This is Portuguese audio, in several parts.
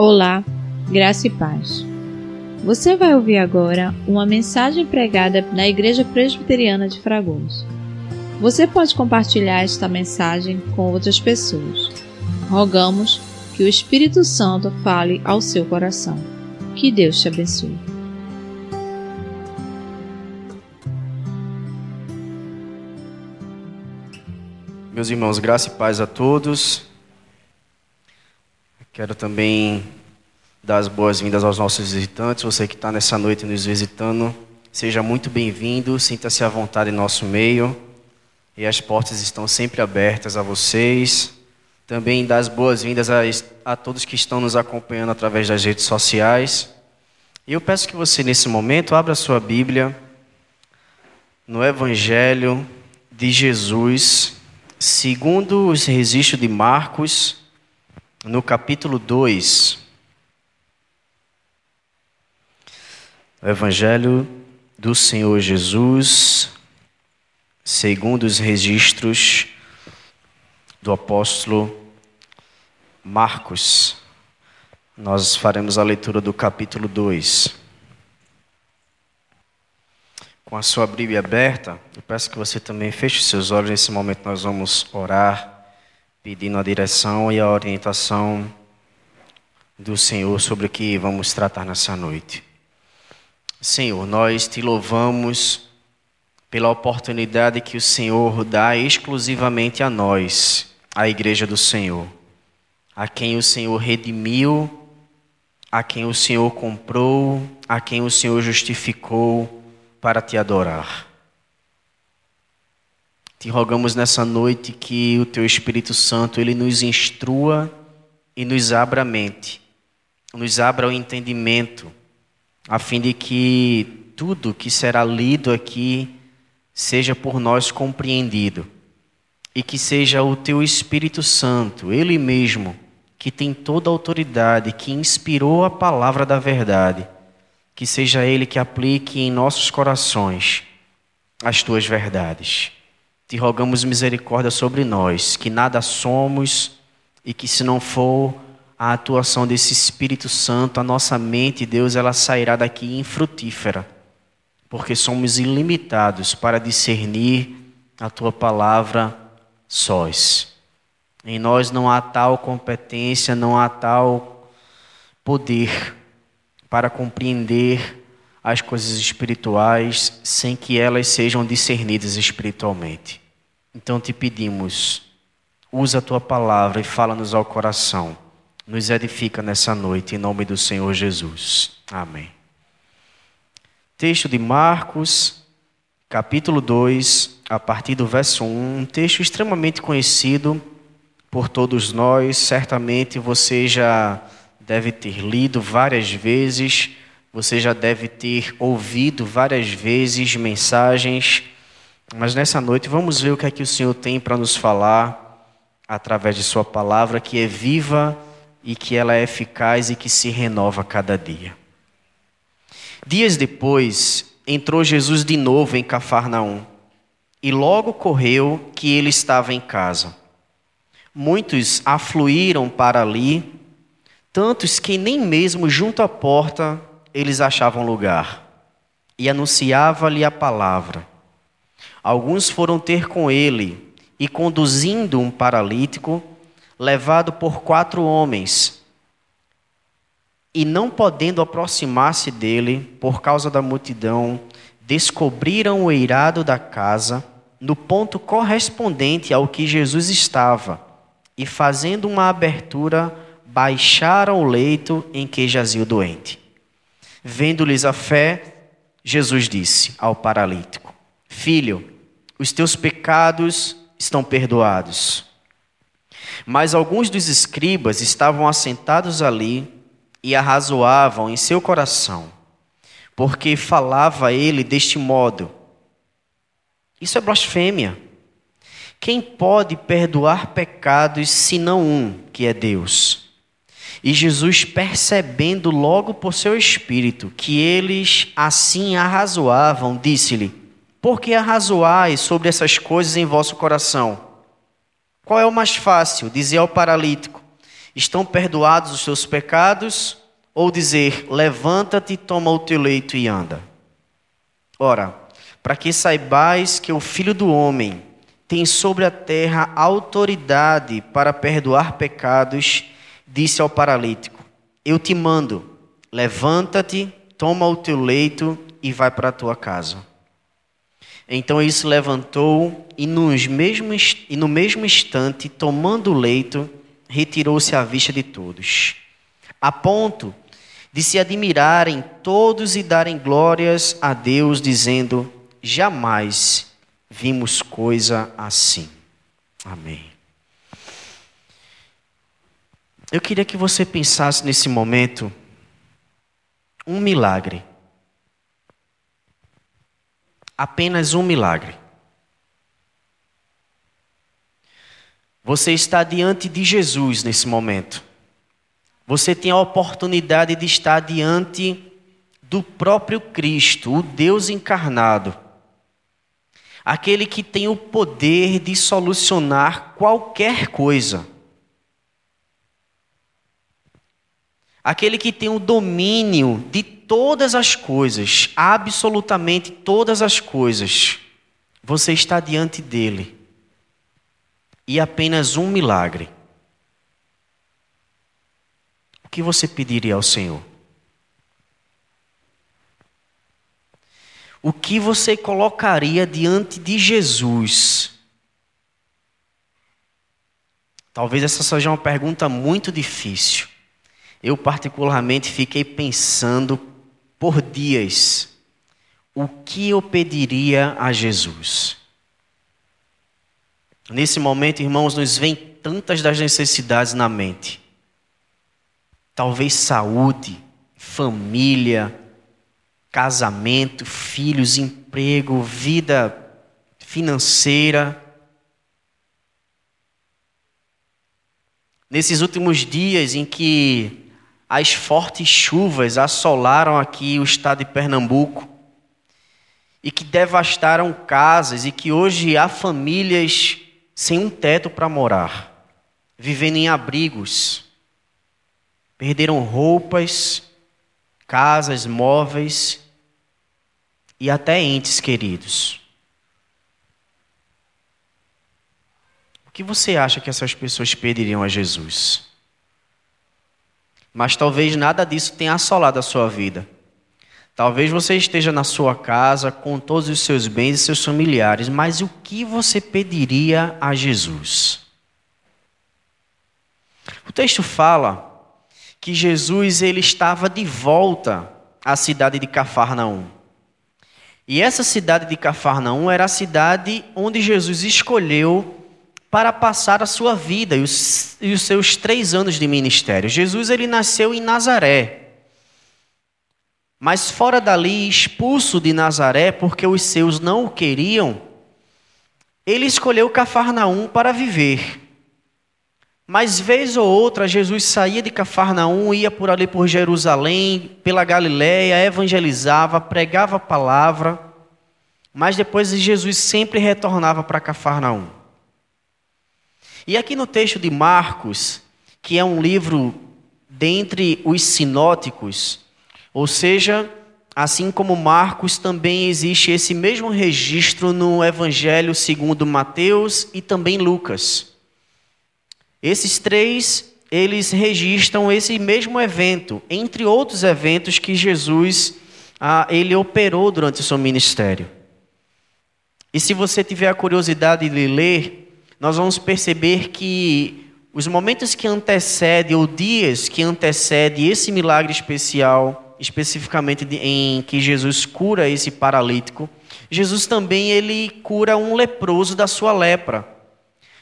Olá, graça e paz. Você vai ouvir agora uma mensagem pregada na Igreja Presbiteriana de Fragoso. Você pode compartilhar esta mensagem com outras pessoas. Rogamos que o Espírito Santo fale ao seu coração. Que Deus te abençoe. Meus irmãos, graça e paz a todos. Quero também dar as boas-vindas aos nossos visitantes. Você que está nessa noite nos visitando, seja muito bem-vindo. Sinta-se à vontade em nosso meio. E as portas estão sempre abertas a vocês. Também dar as boas-vindas a, a todos que estão nos acompanhando através das redes sociais. E eu peço que você, nesse momento, abra sua Bíblia no Evangelho de Jesus, segundo os registros de Marcos no capítulo 2, o Evangelho do Senhor Jesus, segundo os registros do apóstolo Marcos. Nós faremos a leitura do capítulo 2. Com a sua Bíblia aberta, eu peço que você também feche seus olhos. Nesse momento, nós vamos orar pedindo a direção e a orientação do Senhor sobre o que vamos tratar nessa noite. Senhor, nós te louvamos pela oportunidade que o Senhor dá exclusivamente a nós, a Igreja do Senhor, a quem o Senhor redimiu, a quem o Senhor comprou, a quem o Senhor justificou para te adorar. Te rogamos nessa noite que o teu Espírito Santo ele nos instrua e nos abra a mente, nos abra o entendimento, a fim de que tudo que será lido aqui seja por nós compreendido e que seja o teu Espírito Santo, ele mesmo, que tem toda a autoridade, que inspirou a palavra da verdade, que seja ele que aplique em nossos corações as tuas verdades. Te rogamos misericórdia sobre nós, que nada somos e que se não for a atuação desse Espírito Santo, a nossa mente, Deus, ela sairá daqui infrutífera, porque somos ilimitados para discernir a tua palavra sós. Em nós não há tal competência, não há tal poder para compreender as coisas espirituais sem que elas sejam discernidas espiritualmente. Então te pedimos, usa a tua palavra e fala-nos ao coração. Nos edifica nessa noite, em nome do Senhor Jesus. Amém. Texto de Marcos, capítulo 2, a partir do verso 1, um texto extremamente conhecido por todos nós, certamente você já deve ter lido várias vezes você já deve ter ouvido várias vezes mensagens, mas nessa noite vamos ver o que é que o Senhor tem para nos falar através de Sua palavra, que é viva e que ela é eficaz e que se renova cada dia. Dias depois, entrou Jesus de novo em Cafarnaum e logo correu que ele estava em casa. Muitos afluíram para ali, tantos que nem mesmo junto à porta eles achavam lugar e anunciava-lhe a palavra. Alguns foram ter com ele e, conduzindo um paralítico, levado por quatro homens, e não podendo aproximar-se dele por causa da multidão, descobriram o eirado da casa no ponto correspondente ao que Jesus estava, e fazendo uma abertura, baixaram o leito em que jazia o doente. Vendo-lhes a fé, Jesus disse ao paralítico: Filho, os teus pecados estão perdoados. Mas alguns dos escribas estavam assentados ali e arrazoavam em seu coração, porque falava ele deste modo: Isso é blasfêmia. Quem pode perdoar pecados senão um, que é Deus? E Jesus, percebendo logo por seu espírito que eles assim arrazoavam, disse-lhe: Por que arrazoais sobre essas coisas em vosso coração? Qual é o mais fácil? Dizer ao paralítico: Estão perdoados os seus pecados? Ou dizer, levanta-te, toma o teu leito e anda? Ora, para que saibais que o Filho do Homem tem sobre a terra autoridade para perdoar pecados, disse ao paralítico: Eu te mando, levanta-te, toma o teu leito e vai para a tua casa. Então ele se levantou e, nos mesmos, e no mesmo instante, tomando o leito, retirou-se à vista de todos, a ponto de se admirarem todos e darem glórias a Deus, dizendo: Jamais vimos coisa assim. Amém. Eu queria que você pensasse nesse momento um milagre. Apenas um milagre. Você está diante de Jesus nesse momento. Você tem a oportunidade de estar diante do próprio Cristo, o Deus encarnado. Aquele que tem o poder de solucionar qualquer coisa. Aquele que tem o domínio de todas as coisas, absolutamente todas as coisas. Você está diante dele. E apenas um milagre. O que você pediria ao Senhor? O que você colocaria diante de Jesus? Talvez essa seja uma pergunta muito difícil. Eu, particularmente, fiquei pensando por dias: o que eu pediria a Jesus? Nesse momento, irmãos, nos vem tantas das necessidades na mente. Talvez saúde, família, casamento, filhos, emprego, vida financeira. Nesses últimos dias em que as fortes chuvas assolaram aqui o estado de Pernambuco e que devastaram casas e que hoje há famílias sem um teto para morar, vivendo em abrigos, perderam roupas, casas, móveis e até entes queridos. O que você acha que essas pessoas pediriam a Jesus? Mas talvez nada disso tenha assolado a sua vida. Talvez você esteja na sua casa com todos os seus bens e seus familiares, mas o que você pediria a Jesus? O texto fala que Jesus ele estava de volta à cidade de Cafarnaum. E essa cidade de Cafarnaum era a cidade onde Jesus escolheu para passar a sua vida e os, e os seus três anos de ministério. Jesus ele nasceu em Nazaré. Mas fora dali, expulso de Nazaré, porque os seus não o queriam, ele escolheu Cafarnaum para viver. Mas vez ou outra, Jesus saía de Cafarnaum, ia por ali por Jerusalém, pela Galiléia, evangelizava, pregava a palavra, mas depois Jesus sempre retornava para Cafarnaum. E aqui no texto de Marcos, que é um livro dentre os sinóticos, ou seja, assim como Marcos, também existe esse mesmo registro no Evangelho segundo Mateus e também Lucas. Esses três, eles registram esse mesmo evento, entre outros eventos que Jesus ah, ele operou durante o seu ministério. E se você tiver a curiosidade de ler, nós vamos perceber que os momentos que antecedem, ou dias que antecedem esse milagre especial, especificamente em que Jesus cura esse paralítico, Jesus também ele cura um leproso da sua lepra.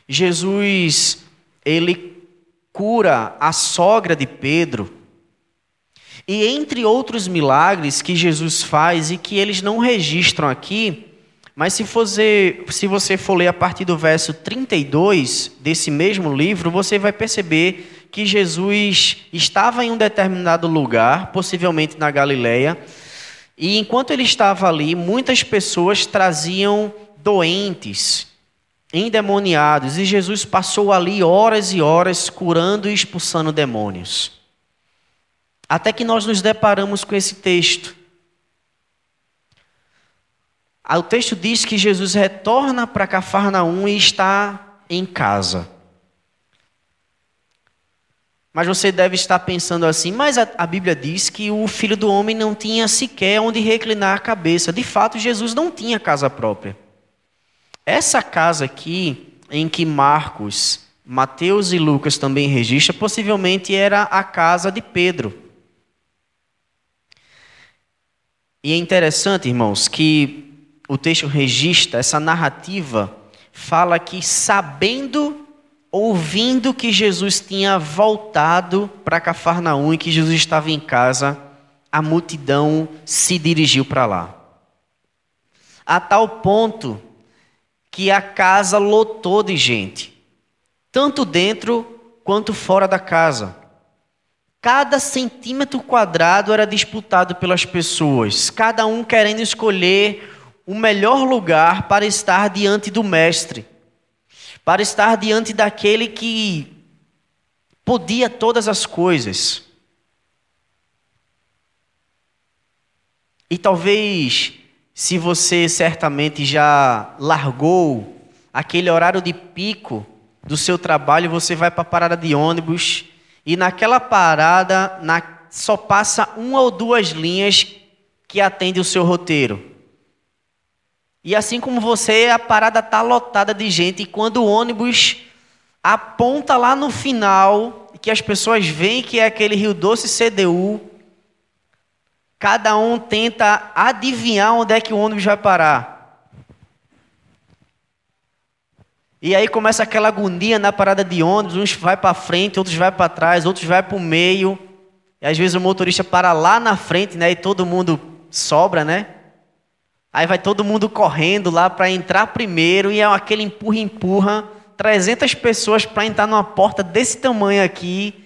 Jesus ele cura a sogra de Pedro. E entre outros milagres que Jesus faz e que eles não registram aqui, mas se você, se você for ler a partir do verso 32 desse mesmo livro, você vai perceber que Jesus estava em um determinado lugar, possivelmente na Galileia, e enquanto ele estava ali, muitas pessoas traziam doentes, endemoniados, e Jesus passou ali horas e horas curando e expulsando demônios. Até que nós nos deparamos com esse texto. O texto diz que Jesus retorna para Cafarnaum e está em casa. Mas você deve estar pensando assim, mas a, a, Bíblia diz que o filho do homem não tinha sequer onde reclinar a cabeça. De fato, Jesus não tinha casa própria. Essa casa aqui, em que Marcos, Mateus e Lucas também registram, possivelmente era a casa de Pedro. E é interessante, irmãos, que o texto registra essa narrativa, fala que sabendo, ouvindo que Jesus tinha voltado para Cafarnaum e que Jesus estava em casa, a multidão se dirigiu para lá. A tal ponto que a casa lotou de gente, tanto dentro quanto fora da casa. Cada centímetro quadrado era disputado pelas pessoas, cada um querendo escolher o melhor lugar para estar diante do Mestre, para estar diante daquele que podia todas as coisas. E talvez se você certamente já largou aquele horário de pico do seu trabalho, você vai para a parada de ônibus e naquela parada na, só passa uma ou duas linhas que atende o seu roteiro. E assim como você, a parada está lotada de gente e quando o ônibus aponta lá no final, que as pessoas veem que é aquele Rio Doce CDU, Cada um tenta adivinhar onde é que o ônibus vai parar. E aí começa aquela agonia na parada de ônibus, uns vai para frente, outros vai para trás, outros vai para o meio. E às vezes o motorista para lá na frente, né, e todo mundo sobra, né? Aí vai todo mundo correndo lá para entrar primeiro e é aquele empurra empurra, 300 pessoas para entrar numa porta desse tamanho aqui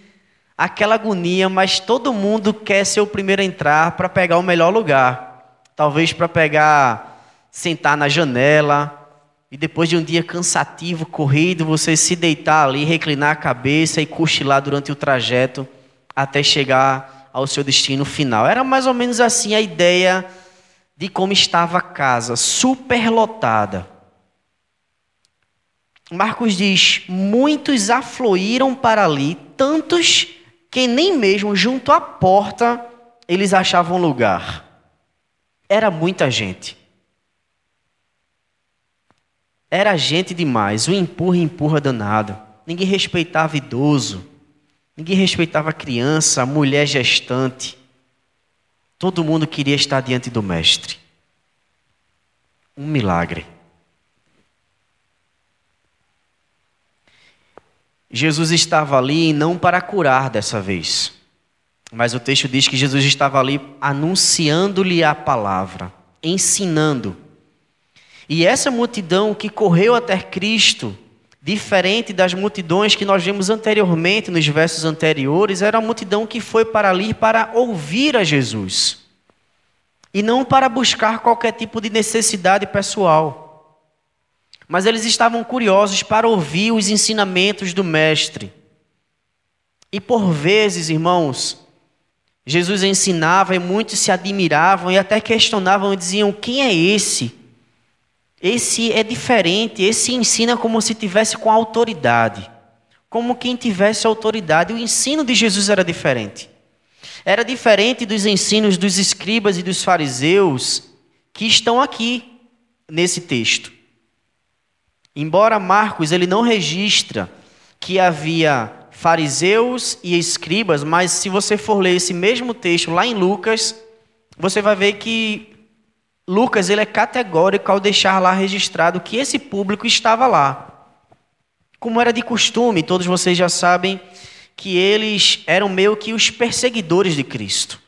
aquela agonia, mas todo mundo quer ser o primeiro a entrar para pegar o melhor lugar. Talvez para pegar, sentar na janela, e depois de um dia cansativo, corrido, você se deitar ali, reclinar a cabeça e cochilar durante o trajeto até chegar ao seu destino final. Era mais ou menos assim a ideia de como estava a casa, superlotada. Marcos diz: muitos afluíram para ali, tantos que nem mesmo junto à porta eles achavam lugar. Era muita gente. Era gente demais, o empurra empurra danado. Ninguém respeitava idoso, ninguém respeitava criança, mulher gestante. Todo mundo queria estar diante do Mestre. Um milagre. Jesus estava ali não para curar dessa vez, mas o texto diz que Jesus estava ali anunciando-lhe a palavra, ensinando. E essa multidão que correu até Cristo, diferente das multidões que nós vimos anteriormente nos versos anteriores, era a multidão que foi para ali para ouvir a Jesus e não para buscar qualquer tipo de necessidade pessoal mas eles estavam curiosos para ouvir os ensinamentos do Mestre. E por vezes, irmãos, Jesus ensinava e muitos se admiravam e até questionavam e diziam: quem é esse? Esse é diferente, esse ensina como se tivesse com autoridade, como quem tivesse autoridade. O ensino de Jesus era diferente. Era diferente dos ensinos dos escribas e dos fariseus que estão aqui nesse texto. Embora Marcos ele não registra que havia fariseus e escribas, mas se você for ler esse mesmo texto lá em Lucas, você vai ver que Lucas ele é categórico ao deixar lá registrado que esse público estava lá. Como era de costume, todos vocês já sabem que eles eram meio que os perseguidores de Cristo.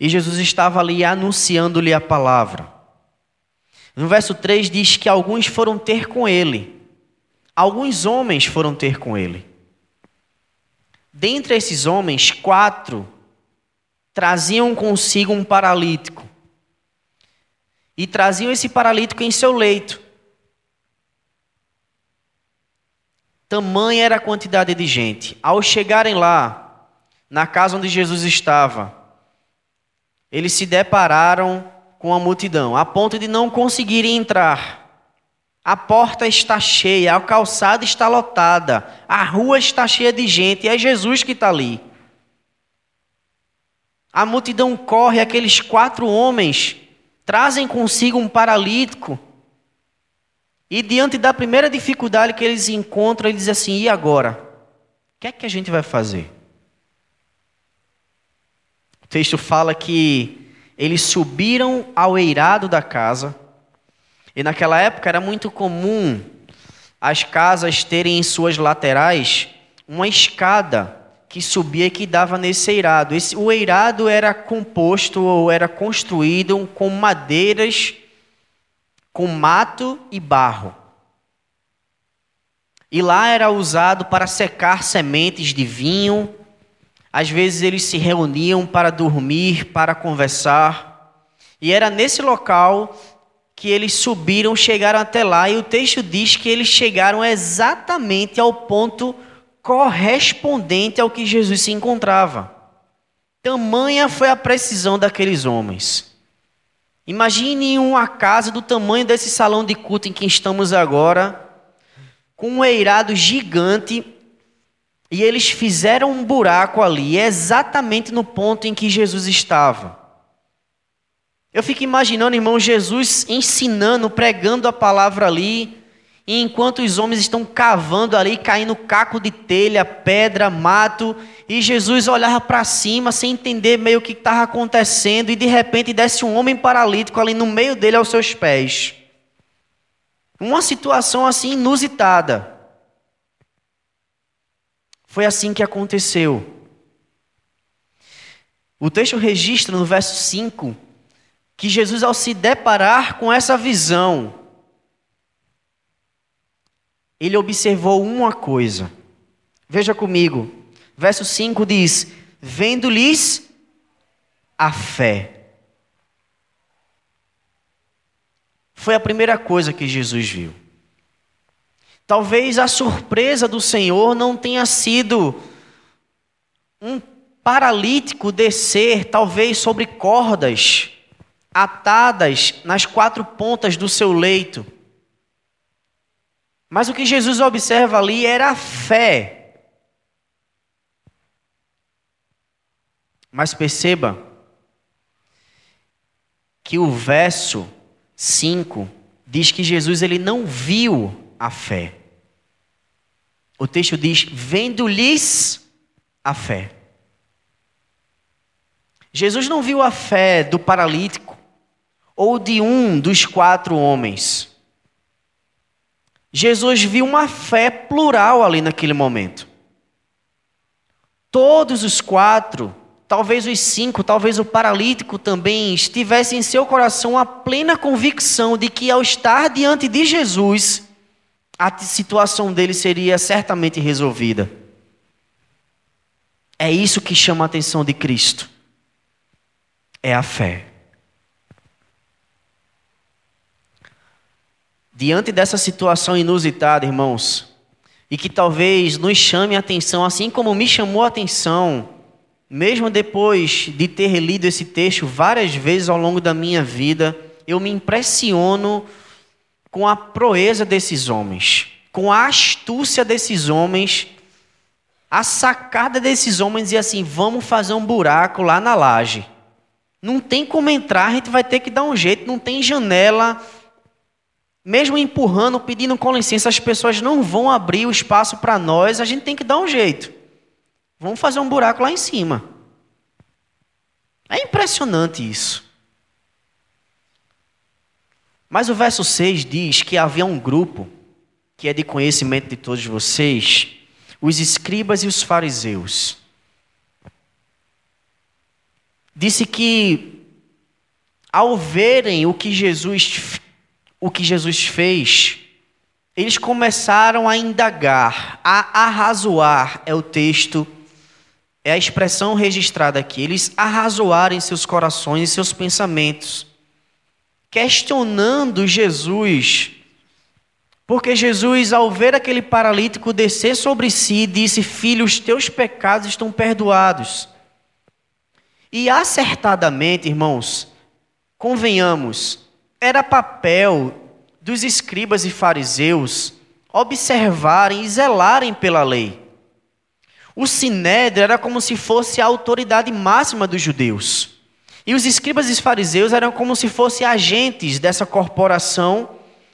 E Jesus estava ali anunciando-lhe a palavra. No verso 3 diz que alguns foram ter com ele. Alguns homens foram ter com ele. Dentre esses homens, quatro traziam consigo um paralítico. E traziam esse paralítico em seu leito. Tamanha era a quantidade de gente. Ao chegarem lá, na casa onde Jesus estava, eles se depararam com a multidão, a ponto de não conseguirem entrar. A porta está cheia, a calçada está lotada, a rua está cheia de gente, e é Jesus que está ali. A multidão corre, aqueles quatro homens trazem consigo um paralítico. E diante da primeira dificuldade que eles encontram, eles dizem assim: e agora? O que é que a gente vai fazer? O texto fala que eles subiram ao eirado da casa, e naquela época era muito comum as casas terem em suas laterais uma escada que subia e que dava nesse eirado. Esse, o eirado era composto ou era construído com madeiras, com mato e barro. E lá era usado para secar sementes de vinho. Às vezes eles se reuniam para dormir, para conversar. E era nesse local que eles subiram, chegaram até lá, e o texto diz que eles chegaram exatamente ao ponto correspondente ao que Jesus se encontrava. Tamanha foi a precisão daqueles homens. Imagine uma casa do tamanho desse salão de culto em que estamos agora, com um eirado gigante, e eles fizeram um buraco ali, exatamente no ponto em que Jesus estava. Eu fico imaginando, irmão, Jesus ensinando, pregando a palavra ali, e enquanto os homens estão cavando ali, caindo caco de telha, pedra, mato, e Jesus olhava para cima sem entender meio o que estava acontecendo, e de repente desce um homem paralítico ali no meio dele aos seus pés. Uma situação assim inusitada. Foi assim que aconteceu. O texto registra no verso 5 que Jesus, ao se deparar com essa visão, ele observou uma coisa. Veja comigo. Verso 5 diz: Vendo-lhes a fé. Foi a primeira coisa que Jesus viu. Talvez a surpresa do Senhor não tenha sido um paralítico descer, talvez sobre cordas atadas nas quatro pontas do seu leito. Mas o que Jesus observa ali era a fé. Mas perceba que o verso 5 diz que Jesus ele não viu a fé. O texto diz: vendo-lhes a fé. Jesus não viu a fé do paralítico ou de um dos quatro homens. Jesus viu uma fé plural ali naquele momento. Todos os quatro, talvez os cinco, talvez o paralítico também, estivessem em seu coração a plena convicção de que ao estar diante de Jesus, a situação dele seria certamente resolvida. É isso que chama a atenção de Cristo. É a fé. Diante dessa situação inusitada, irmãos, e que talvez nos chame a atenção, assim como me chamou a atenção, mesmo depois de ter lido esse texto várias vezes ao longo da minha vida, eu me impressiono com a proeza desses homens, com a astúcia desses homens, a sacada desses homens e assim, vamos fazer um buraco lá na laje. Não tem como entrar, a gente vai ter que dar um jeito, não tem janela, mesmo empurrando, pedindo com licença, as pessoas não vão abrir o espaço para nós, a gente tem que dar um jeito. Vamos fazer um buraco lá em cima. É impressionante isso. Mas o verso 6 diz que havia um grupo, que é de conhecimento de todos vocês, os escribas e os fariseus. Disse que, ao verem o que Jesus o que Jesus fez, eles começaram a indagar, a arrazoar, é o texto, é a expressão registrada aqui. Eles arrazoaram em seus corações e seus pensamentos, questionando Jesus Porque Jesus, ao ver aquele paralítico descer sobre si, disse: Filho, os teus pecados estão perdoados. E acertadamente, irmãos, convenhamos, era papel dos escribas e fariseus observarem e zelarem pela lei. O sinédrio era como se fosse a autoridade máxima dos judeus. E os escribas e fariseus eram como se fossem agentes dessa corporação,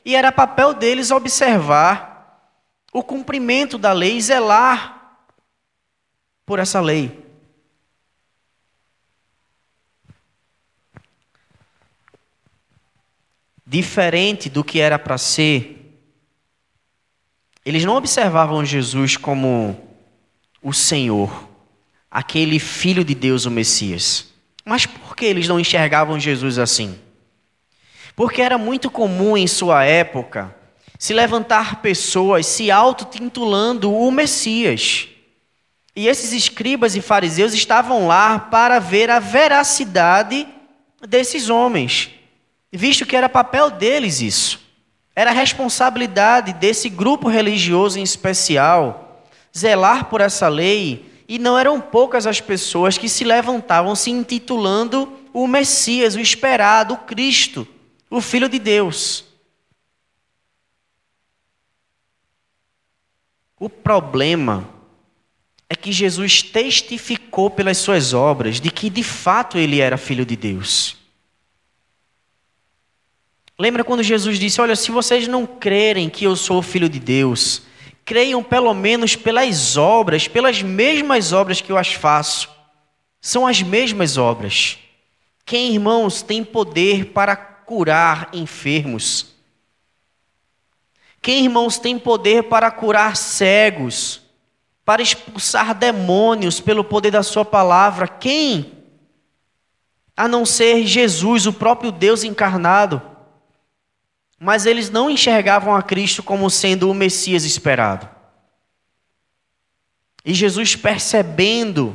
e era papel deles observar o cumprimento da lei e zelar por essa lei. Diferente do que era para ser, eles não observavam Jesus como o Senhor, aquele filho de Deus, o Messias. Mas por que eles não enxergavam Jesus assim? Porque era muito comum em sua época se levantar pessoas se auto-titulando o Messias. E esses escribas e fariseus estavam lá para ver a veracidade desses homens, visto que era papel deles isso. Era responsabilidade desse grupo religioso em especial zelar por essa lei, e não eram poucas as pessoas que se levantavam se intitulando o Messias, o esperado, o Cristo, o Filho de Deus. O problema é que Jesus testificou pelas suas obras de que de fato ele era filho de Deus. Lembra quando Jesus disse: Olha, se vocês não crerem que eu sou filho de Deus, creiam pelo menos pelas obras, pelas mesmas obras que eu as faço. São as mesmas obras. Quem, irmãos, tem poder para curar enfermos? Quem, irmãos, tem poder para curar cegos, para expulsar demônios pelo poder da Sua palavra? Quem? A não ser Jesus, o próprio Deus encarnado mas eles não enxergavam a Cristo como sendo o Messias esperado. E Jesus, percebendo,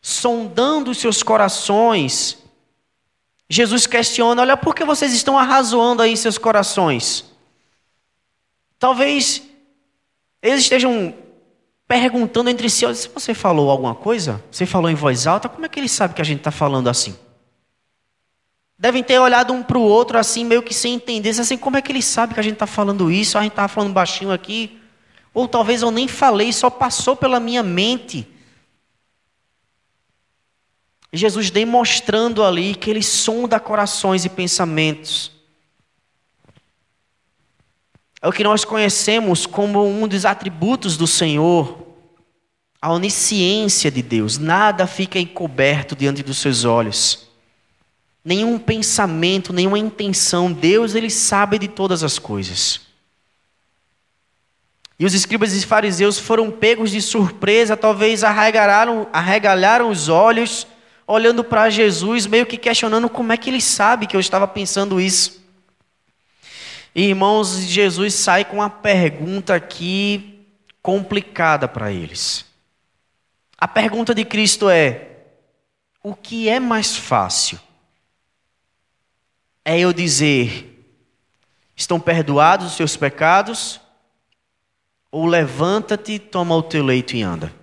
sondando os seus corações, Jesus questiona: olha, por que vocês estão arrazoando aí seus corações? Talvez eles estejam perguntando entre si: se você falou alguma coisa, você falou em voz alta, como é que ele sabe que a gente está falando assim? Devem ter olhado um para o outro assim, meio que sem entender. Assim, como é que ele sabe que a gente está falando isso? A gente estava falando baixinho aqui. Ou talvez eu nem falei, só passou pela minha mente. Jesus demonstrando ali que ele sonda corações e pensamentos. É o que nós conhecemos como um dos atributos do Senhor, a onisciência de Deus. Nada fica encoberto diante dos seus olhos nenhum pensamento, nenhuma intenção. Deus, ele sabe de todas as coisas. E os escribas e fariseus foram pegos de surpresa, talvez arregalaram, arregalaram os olhos, olhando para Jesus, meio que questionando como é que ele sabe que eu estava pensando isso. E, irmãos, Jesus sai com uma pergunta aqui complicada para eles. A pergunta de Cristo é: o que é mais fácil? É eu dizer: estão perdoados os seus pecados, ou levanta-te, toma o teu leito e anda.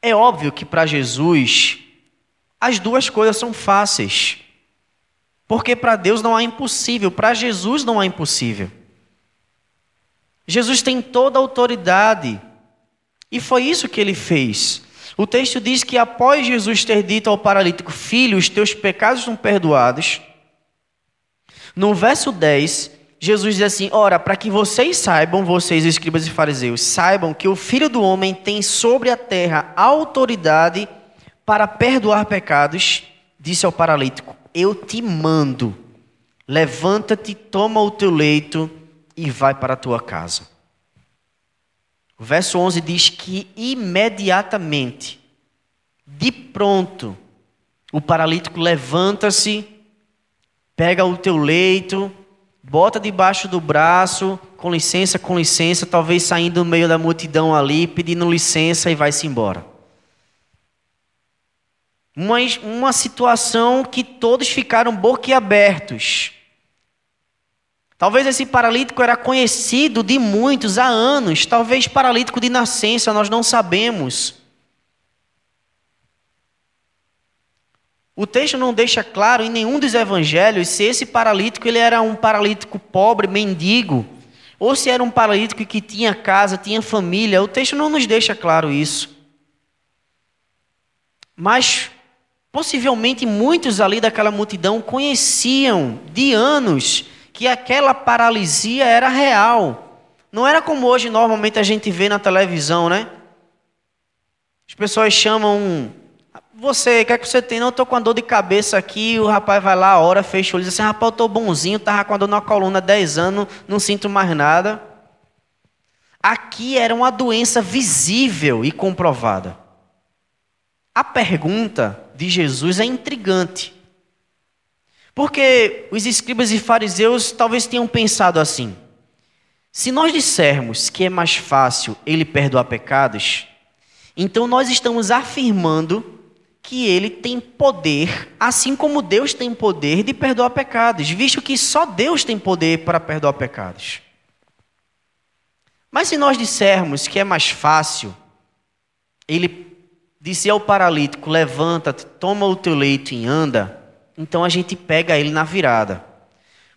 É óbvio que para Jesus as duas coisas são fáceis. Porque para Deus não há impossível, para Jesus não há impossível. Jesus tem toda a autoridade. E foi isso que ele fez. O texto diz que após Jesus ter dito ao paralítico: Filho, os teus pecados estão perdoados. No verso 10, Jesus diz assim: Ora, para que vocês saibam, vocês escribas e fariseus, saibam que o Filho do Homem tem sobre a terra autoridade para perdoar pecados, disse ao paralítico: Eu te mando, levanta-te, toma o teu leito e vai para a tua casa. O verso 11 diz que imediatamente, de pronto, o paralítico levanta-se, pega o teu leito, bota debaixo do braço, com licença, com licença, talvez saindo no meio da multidão ali, pedindo licença e vai-se embora. Uma, uma situação que todos ficaram boquiabertos. Talvez esse paralítico era conhecido de muitos há anos, talvez paralítico de nascença, nós não sabemos. O texto não deixa claro em nenhum dos evangelhos se esse paralítico ele era um paralítico pobre, mendigo, ou se era um paralítico que tinha casa, tinha família. O texto não nos deixa claro isso. Mas possivelmente muitos ali daquela multidão conheciam de anos que aquela paralisia era real. Não era como hoje normalmente a gente vê na televisão, né? As pessoas chamam. Você, o que é que você tem? Não, eu estou com a dor de cabeça aqui. O rapaz vai lá, a hora, fecha o olho diz assim: rapaz, eu estou bonzinho, estava com a dor na coluna há 10 anos, não sinto mais nada. Aqui era uma doença visível e comprovada. A pergunta de Jesus é intrigante. Porque os escribas e fariseus talvez tenham pensado assim: se nós dissermos que é mais fácil ele perdoar pecados, então nós estamos afirmando que ele tem poder, assim como Deus tem poder de perdoar pecados, visto que só Deus tem poder para perdoar pecados. Mas se nós dissermos que é mais fácil ele dizer ao paralítico: levanta-te, toma o teu leito e anda, então a gente pega ele na virada.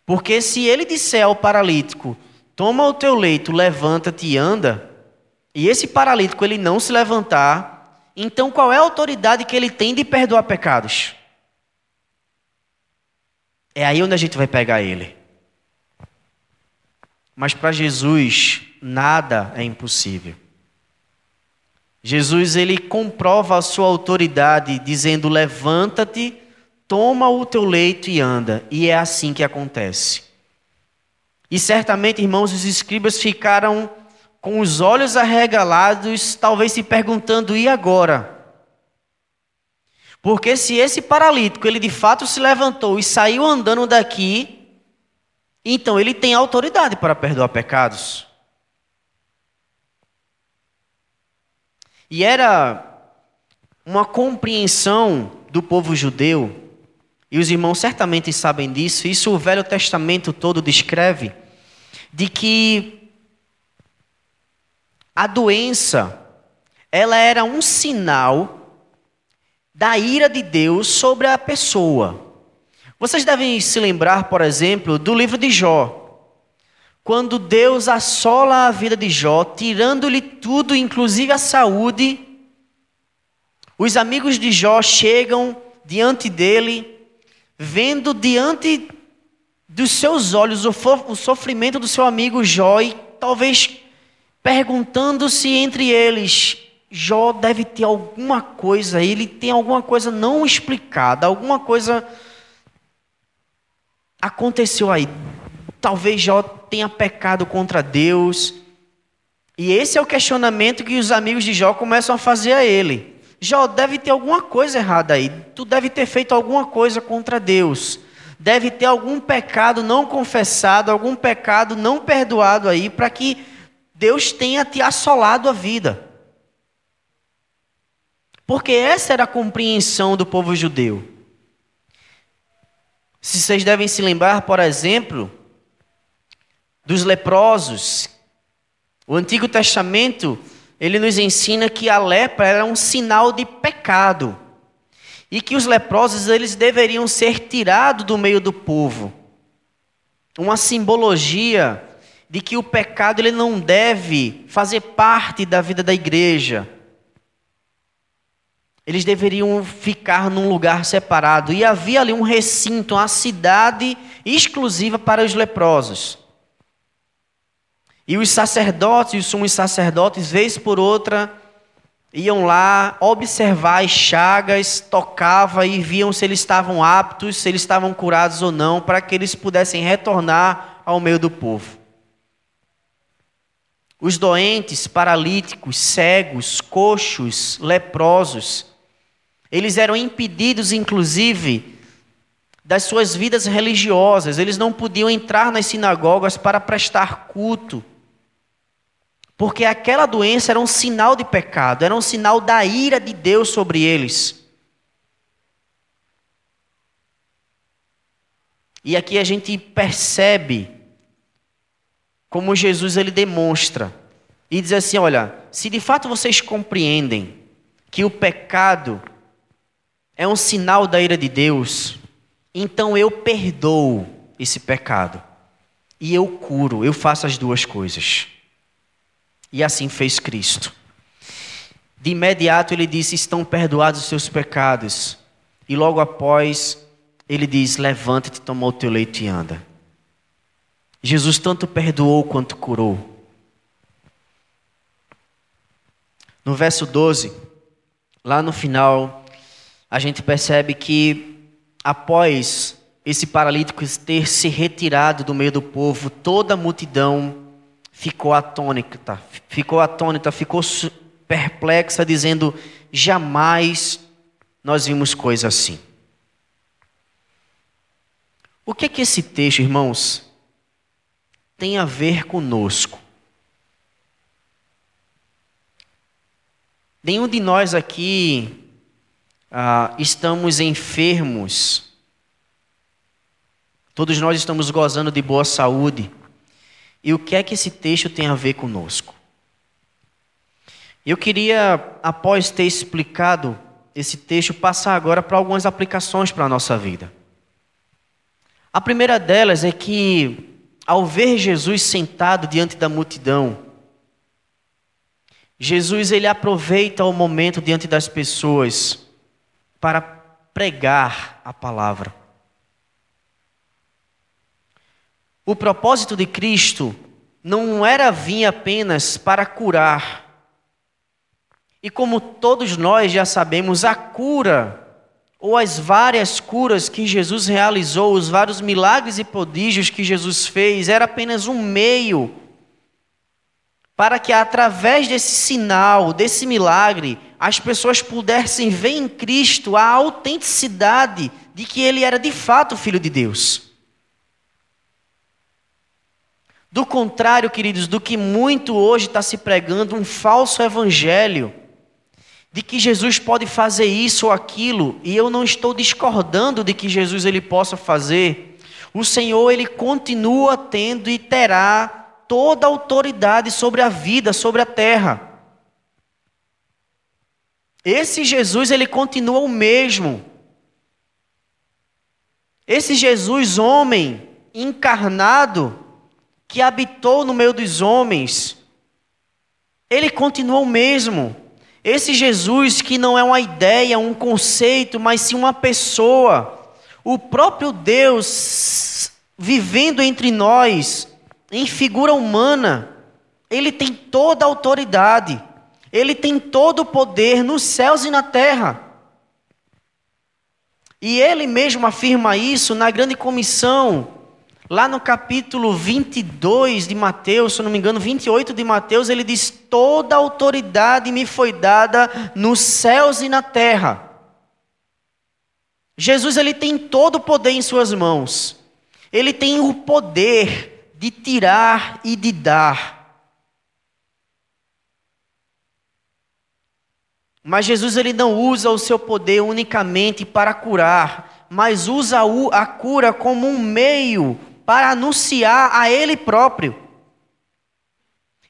Porque se ele disser ao paralítico: toma o teu leito, levanta-te e anda, e esse paralítico ele não se levantar, então qual é a autoridade que ele tem de perdoar pecados? É aí onde a gente vai pegar ele. Mas para Jesus, nada é impossível. Jesus ele comprova a sua autoridade dizendo: "Levanta-te toma o teu leito e anda. E é assim que acontece. E certamente, irmãos, os escribas ficaram com os olhos arregalados, talvez se perguntando: e agora? Porque se esse paralítico, ele de fato se levantou e saiu andando daqui, então ele tem autoridade para perdoar pecados. E era uma compreensão do povo judeu e os irmãos certamente sabem disso, isso o Velho Testamento todo descreve, de que a doença, ela era um sinal da ira de Deus sobre a pessoa. Vocês devem se lembrar, por exemplo, do livro de Jó. Quando Deus assola a vida de Jó, tirando-lhe tudo, inclusive a saúde, os amigos de Jó chegam diante dele vendo diante dos seus olhos o, sofrimento do seu amigo Jó e talvez perguntando-se entre eles: Jó deve ter alguma coisa, ele tem alguma coisa não explicada, alguma coisa aconteceu aí. Talvez Jó tenha pecado contra Deus. E esse é o questionamento que os amigos de Jó começam a fazer a ele. Jó, deve ter alguma coisa errada aí. Tu deve ter feito alguma coisa contra Deus. Deve ter algum pecado não confessado, algum pecado não perdoado aí, para que Deus tenha te assolado a vida. Porque essa era a compreensão do povo judeu. Se vocês devem se lembrar, por exemplo, dos leprosos. O Antigo Testamento ele nos ensina que a lepra era um sinal de pecado e que os leprosos eles deveriam ser tirados do meio do povo. Uma simbologia de que o pecado ele não deve fazer parte da vida da igreja. Eles deveriam ficar num lugar separado. E havia ali um recinto, uma cidade exclusiva para os leprosos. E os sacerdotes e os sumos sacerdotes, vez por outra, iam lá observar as chagas, tocava e viam se eles estavam aptos, se eles estavam curados ou não, para que eles pudessem retornar ao meio do povo. Os doentes, paralíticos, cegos, coxos, leprosos, eles eram impedidos, inclusive, das suas vidas religiosas, eles não podiam entrar nas sinagogas para prestar culto. Porque aquela doença era um sinal de pecado, era um sinal da ira de Deus sobre eles. E aqui a gente percebe como Jesus ele demonstra e diz assim: olha, se de fato vocês compreendem que o pecado é um sinal da ira de Deus, então eu perdoo esse pecado e eu curo, eu faço as duas coisas. E assim fez Cristo. De imediato ele disse: Estão perdoados os seus pecados. E logo após, ele diz: Levanta-te, toma o teu leito e anda. Jesus tanto perdoou quanto curou. No verso 12, lá no final, a gente percebe que após esse paralítico ter se retirado do meio do povo, toda a multidão ficou atônita, ficou atônita, ficou perplexa, dizendo: jamais nós vimos coisa assim. O que é que esse texto, irmãos, tem a ver conosco? Nenhum de nós aqui ah, estamos enfermos. Todos nós estamos gozando de boa saúde. E o que é que esse texto tem a ver conosco? Eu queria, após ter explicado esse texto, passar agora para algumas aplicações para a nossa vida. A primeira delas é que, ao ver Jesus sentado diante da multidão, Jesus ele aproveita o momento diante das pessoas para pregar a palavra. O propósito de Cristo não era vir apenas para curar. E como todos nós já sabemos, a cura, ou as várias curas que Jesus realizou, os vários milagres e prodígios que Jesus fez, era apenas um meio para que através desse sinal, desse milagre, as pessoas pudessem ver em Cristo a autenticidade de que ele era de fato Filho de Deus. Do contrário, queridos, do que muito hoje está se pregando, um falso evangelho, de que Jesus pode fazer isso ou aquilo, e eu não estou discordando de que Jesus ele possa fazer. O Senhor ele continua tendo e terá toda a autoridade sobre a vida, sobre a terra. Esse Jesus, ele continua o mesmo. Esse Jesus, homem, encarnado, que habitou no meio dos homens, ele continua o mesmo. Esse Jesus que não é uma ideia, um conceito, mas sim uma pessoa, o próprio Deus vivendo entre nós, em figura humana, ele tem toda a autoridade, ele tem todo o poder nos céus e na terra. E ele mesmo afirma isso na grande comissão, lá no capítulo 22 de Mateus, se não me engano, 28 de Mateus, ele diz: Toda autoridade me foi dada nos céus e na terra. Jesus ele tem todo o poder em suas mãos. Ele tem o poder de tirar e de dar. Mas Jesus ele não usa o seu poder unicamente para curar, mas usa a cura como um meio para anunciar a Ele próprio.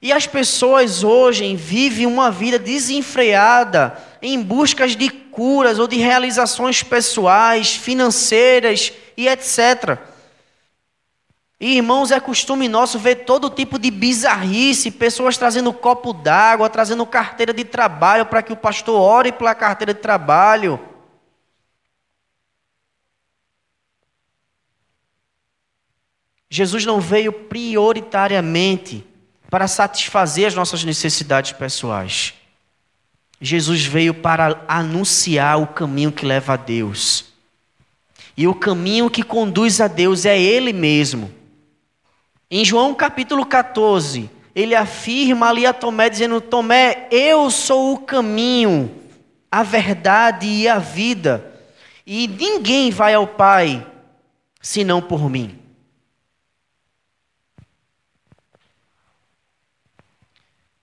E as pessoas hoje vivem uma vida desenfreada em buscas de curas ou de realizações pessoais, financeiras e etc. E, irmãos, é costume nosso ver todo tipo de bizarrice, pessoas trazendo copo d'água, trazendo carteira de trabalho para que o pastor ore pela carteira de trabalho. Jesus não veio prioritariamente para satisfazer as nossas necessidades pessoais. Jesus veio para anunciar o caminho que leva a Deus. E o caminho que conduz a Deus é Ele mesmo. Em João capítulo 14, ele afirma ali a Tomé, dizendo: Tomé, eu sou o caminho, a verdade e a vida, e ninguém vai ao Pai senão por mim.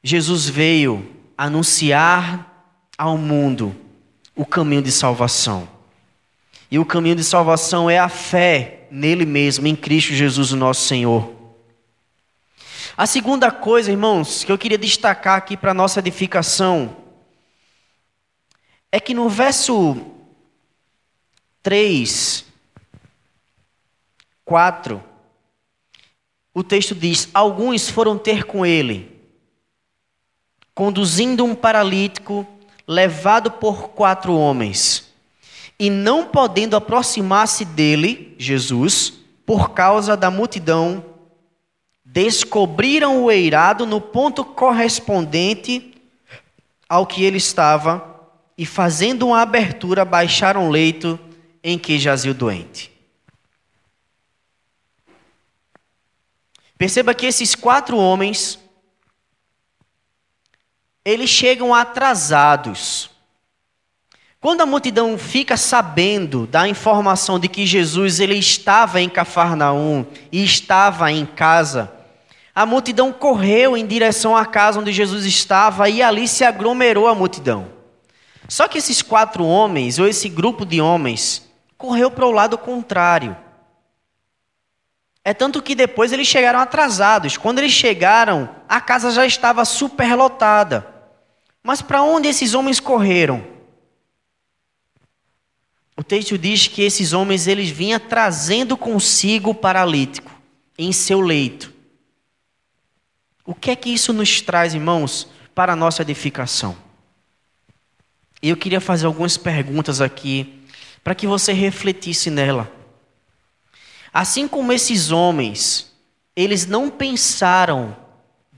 Jesus veio anunciar ao mundo o caminho de salvação. E o caminho de salvação é a fé nele mesmo, em Cristo Jesus, o nosso Senhor. A segunda coisa, irmãos, que eu queria destacar aqui para nossa edificação é que no verso 3, 4, o texto diz: Alguns foram ter com ele, conduzindo um paralítico levado por quatro homens, e não podendo aproximar-se dele, Jesus, por causa da multidão, descobriram o eirado no ponto correspondente ao que ele estava, e fazendo uma abertura, baixaram o leito em que jazia o doente. Perceba que esses quatro homens, eles chegam atrasados. Quando a multidão fica sabendo da informação de que Jesus ele estava em Cafarnaum e estava em casa, a multidão correu em direção à casa onde Jesus estava e ali se aglomerou a multidão. Só que esses quatro homens, ou esse grupo de homens, correu para o lado contrário. É tanto que depois eles chegaram atrasados. Quando eles chegaram, a casa já estava superlotada. Mas para onde esses homens correram? O texto diz que esses homens eles vinham trazendo consigo o paralítico em seu leito. O que é que isso nos traz, irmãos, para a nossa edificação? Eu queria fazer algumas perguntas aqui para que você refletisse nela. Assim como esses homens, eles não pensaram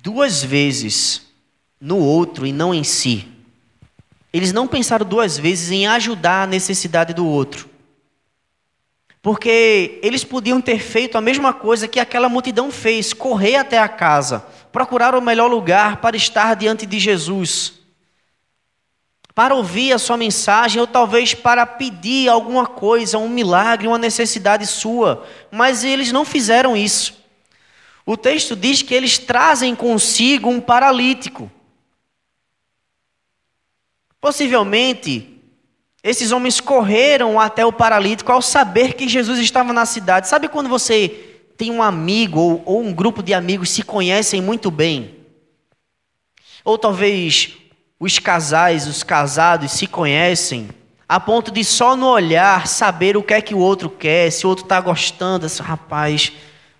duas vezes no outro e não em si. Eles não pensaram duas vezes em ajudar a necessidade do outro. Porque eles podiam ter feito a mesma coisa que aquela multidão fez: correr até a casa, procurar o melhor lugar para estar diante de Jesus para ouvir a sua mensagem ou talvez para pedir alguma coisa, um milagre, uma necessidade sua, mas eles não fizeram isso. O texto diz que eles trazem consigo um paralítico. Possivelmente, esses homens correram até o paralítico ao saber que Jesus estava na cidade. Sabe quando você tem um amigo ou, ou um grupo de amigos se conhecem muito bem? Ou talvez os casais, os casados se conhecem a ponto de só no olhar saber o que é que o outro quer, se o outro está gostando, assim, rapaz,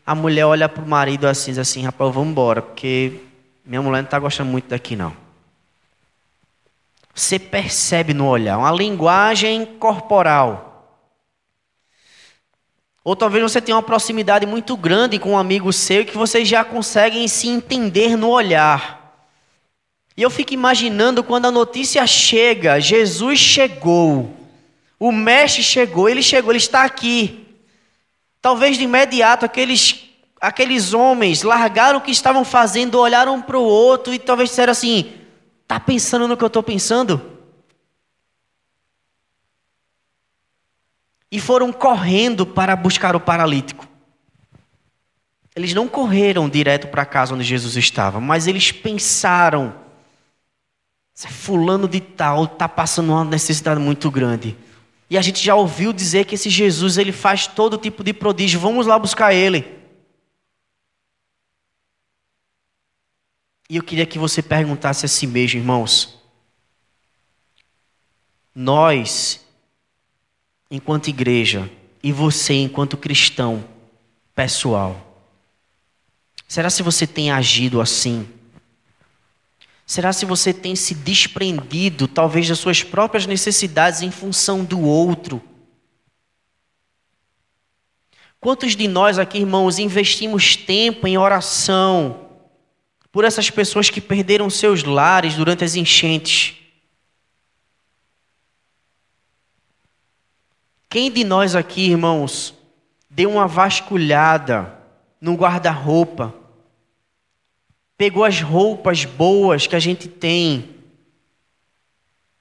a mulher olha para o marido assim, assim, rapaz, vamos embora, porque minha mulher não está gostando muito daqui não. Você percebe no olhar, uma linguagem corporal. Ou talvez você tenha uma proximidade muito grande com um amigo seu que vocês já conseguem se entender no olhar. E eu fico imaginando quando a notícia chega: Jesus chegou, o Mestre chegou, ele chegou, ele está aqui. Talvez de imediato aqueles, aqueles homens largaram o que estavam fazendo, olharam para o outro e talvez disseram assim: Está pensando no que eu estou pensando? E foram correndo para buscar o paralítico. Eles não correram direto para a casa onde Jesus estava, mas eles pensaram Fulano de tal está passando uma necessidade muito grande. E a gente já ouviu dizer que esse Jesus ele faz todo tipo de prodígio. Vamos lá buscar ele. E eu queria que você perguntasse a si mesmo, irmãos. Nós, enquanto igreja, e você, enquanto cristão pessoal, será se você tem agido assim? Será se você tem se desprendido, talvez, das suas próprias necessidades em função do outro? Quantos de nós aqui, irmãos, investimos tempo em oração por essas pessoas que perderam seus lares durante as enchentes? Quem de nós aqui, irmãos, deu uma vasculhada no guarda-roupa pegou as roupas boas que a gente tem,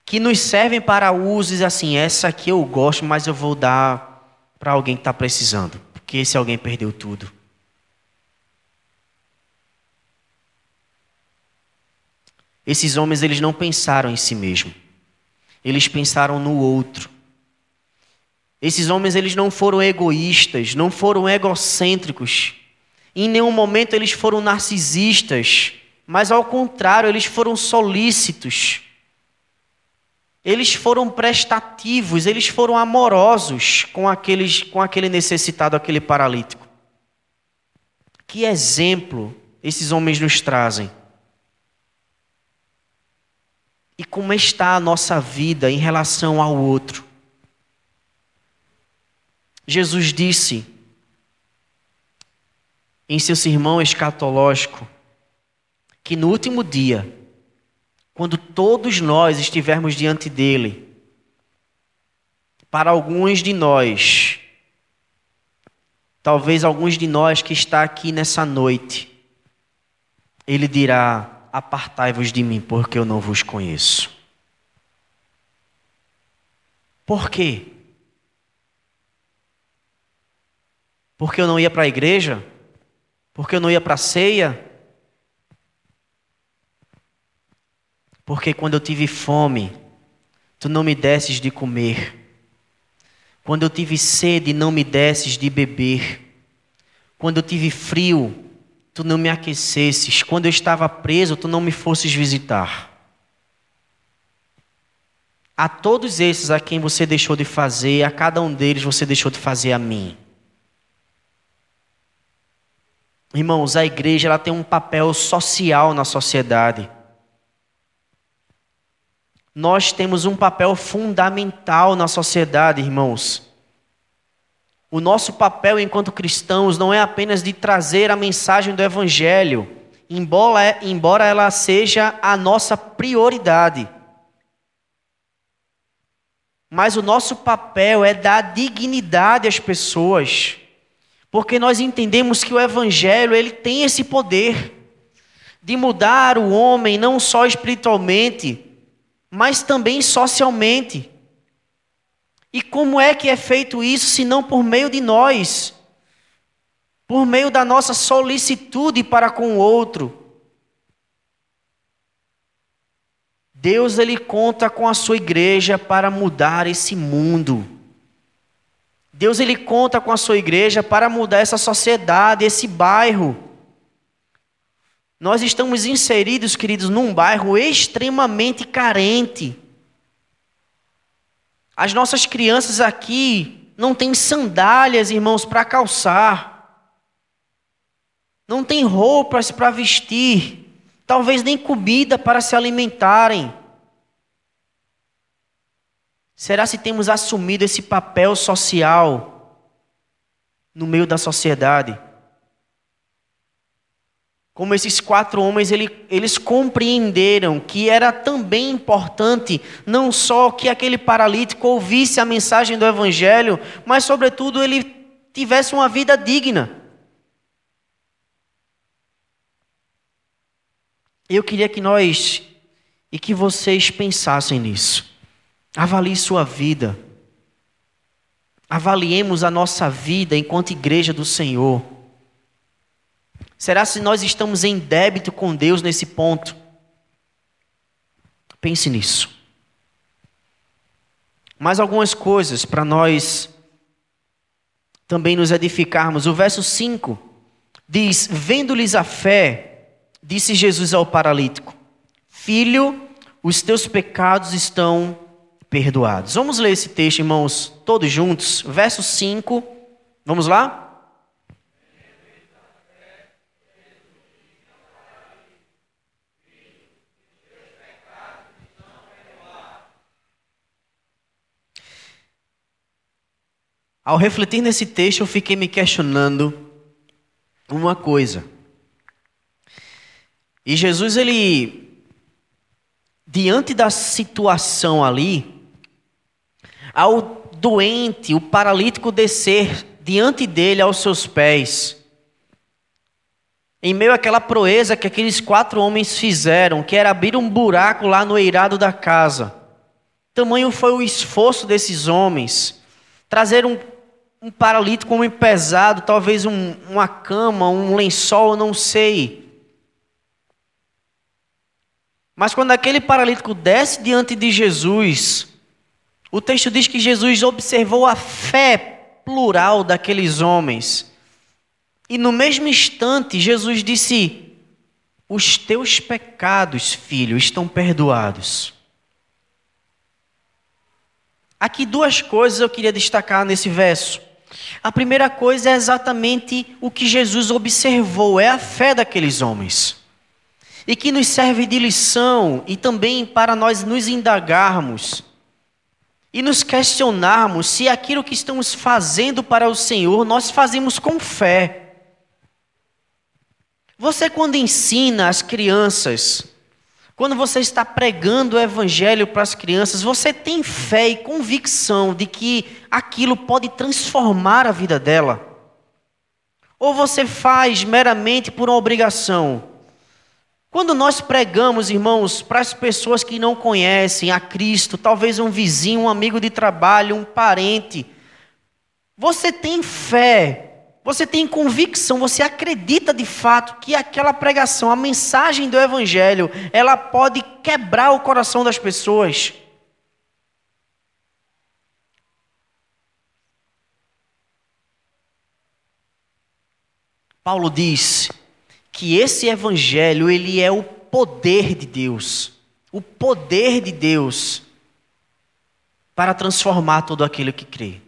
que nos servem para usos assim, essa aqui eu gosto, mas eu vou dar para alguém que está precisando, porque esse alguém perdeu tudo. Esses homens eles não pensaram em si mesmo. Eles pensaram no outro. Esses homens eles não foram egoístas, não foram egocêntricos. Em nenhum momento eles foram narcisistas, mas ao contrário, eles foram solícitos. Eles foram prestativos, eles foram amorosos com, aqueles, com aquele necessitado, aquele paralítico. Que exemplo esses homens nos trazem. E como está a nossa vida em relação ao outro? Jesus disse em seu sermão escatológico que no último dia, quando todos nós estivermos diante dele, para alguns de nós, talvez alguns de nós que está aqui nessa noite, ele dirá: Apartai-vos de mim, porque eu não vos conheço. Por quê? Porque eu não ia para a igreja? Porque eu não ia para a ceia? Porque quando eu tive fome, tu não me desses de comer. Quando eu tive sede, não me desses de beber. Quando eu tive frio, tu não me aquecesses, quando eu estava preso, tu não me fosses visitar. A todos esses a quem você deixou de fazer, a cada um deles você deixou de fazer a mim. Irmãos, a igreja ela tem um papel social na sociedade. Nós temos um papel fundamental na sociedade, irmãos. O nosso papel enquanto cristãos não é apenas de trazer a mensagem do Evangelho, embora, embora ela seja a nossa prioridade. Mas o nosso papel é dar dignidade às pessoas, porque nós entendemos que o Evangelho ele tem esse poder de mudar o homem não só espiritualmente, mas também socialmente. E como é que é feito isso se não por meio de nós? Por meio da nossa solicitude para com o outro. Deus ele conta com a sua igreja para mudar esse mundo. Deus ele conta com a sua igreja para mudar essa sociedade, esse bairro. Nós estamos inseridos, queridos, num bairro extremamente carente. As nossas crianças aqui não têm sandálias, irmãos, para calçar. Não tem roupas para vestir. Talvez nem comida para se alimentarem. Será se temos assumido esse papel social no meio da sociedade? Como esses quatro homens ele, eles compreenderam que era também importante não só que aquele paralítico ouvisse a mensagem do evangelho, mas sobretudo ele tivesse uma vida digna. Eu queria que nós e que vocês pensassem nisso. Avalie sua vida. Avaliemos a nossa vida enquanto igreja do Senhor. Será se nós estamos em débito com Deus nesse ponto? Pense nisso. Mais algumas coisas para nós também nos edificarmos. O verso 5 diz: Vendo-lhes a fé, disse Jesus ao paralítico: Filho, os teus pecados estão perdoados. Vamos ler esse texto, irmãos, todos juntos. Verso 5. Vamos lá? Ao refletir nesse texto, eu fiquei me questionando uma coisa. E Jesus, ele, diante da situação ali, ao doente, o paralítico descer diante dele aos seus pés, em meio àquela proeza que aqueles quatro homens fizeram, que era abrir um buraco lá no eirado da casa, tamanho foi o esforço desses homens, trazer um um paralítico, um homem pesado, talvez um, uma cama, um lençol, não sei. Mas quando aquele paralítico desce diante de Jesus, o texto diz que Jesus observou a fé plural daqueles homens. E no mesmo instante, Jesus disse: Os teus pecados, filho, estão perdoados. Aqui duas coisas eu queria destacar nesse verso. A primeira coisa é exatamente o que Jesus observou, é a fé daqueles homens. E que nos serve de lição e também para nós nos indagarmos e nos questionarmos se aquilo que estamos fazendo para o Senhor nós fazemos com fé. Você, quando ensina as crianças, quando você está pregando o Evangelho para as crianças, você tem fé e convicção de que aquilo pode transformar a vida dela? Ou você faz meramente por uma obrigação? Quando nós pregamos, irmãos, para as pessoas que não conhecem a Cristo, talvez um vizinho, um amigo de trabalho, um parente, você tem fé você tem convicção, você acredita de fato que aquela pregação, a mensagem do Evangelho, ela pode quebrar o coração das pessoas. Paulo diz que esse evangelho ele é o poder de Deus, o poder de Deus para transformar todo aquele que crê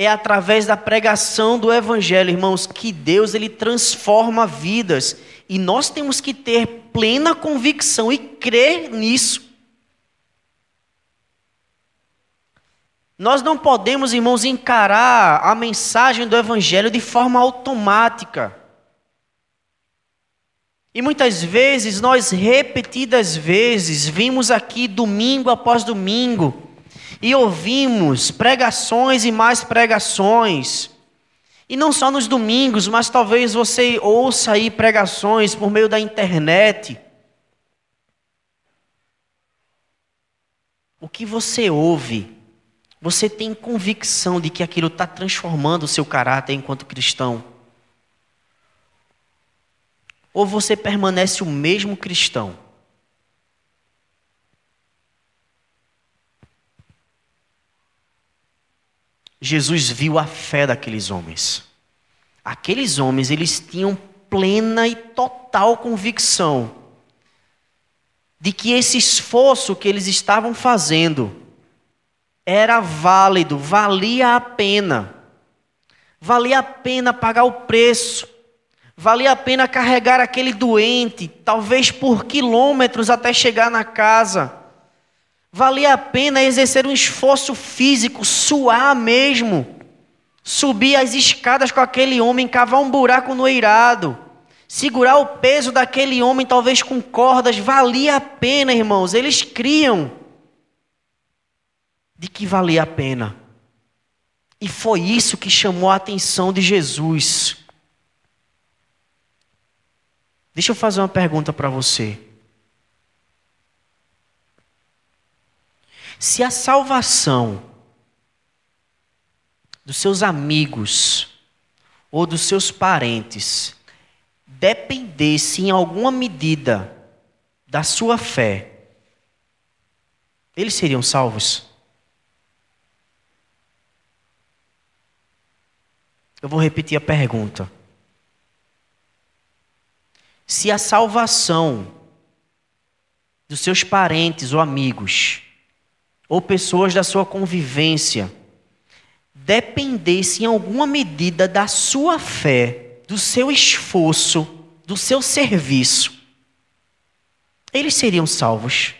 é através da pregação do evangelho, irmãos, que Deus ele transforma vidas, e nós temos que ter plena convicção e crer nisso. Nós não podemos, irmãos, encarar a mensagem do evangelho de forma automática. E muitas vezes nós repetidas vezes vimos aqui domingo após domingo e ouvimos pregações e mais pregações. E não só nos domingos, mas talvez você ouça aí pregações por meio da internet. O que você ouve, você tem convicção de que aquilo está transformando o seu caráter enquanto cristão? Ou você permanece o mesmo cristão? Jesus viu a fé daqueles homens. Aqueles homens, eles tinham plena e total convicção de que esse esforço que eles estavam fazendo era válido, valia a pena. Valia a pena pagar o preço. Valia a pena carregar aquele doente, talvez por quilômetros até chegar na casa. Valia a pena exercer um esforço físico, suar mesmo, subir as escadas com aquele homem, cavar um buraco no eirado, segurar o peso daquele homem, talvez com cordas, valia a pena, irmãos. Eles criam de que valia a pena. E foi isso que chamou a atenção de Jesus. Deixa eu fazer uma pergunta para você. Se a salvação dos seus amigos ou dos seus parentes dependesse em alguma medida da sua fé, eles seriam salvos? Eu vou repetir a pergunta. Se a salvação dos seus parentes ou amigos ou pessoas da sua convivência dependesse em alguma medida da sua fé, do seu esforço, do seu serviço, eles seriam salvos.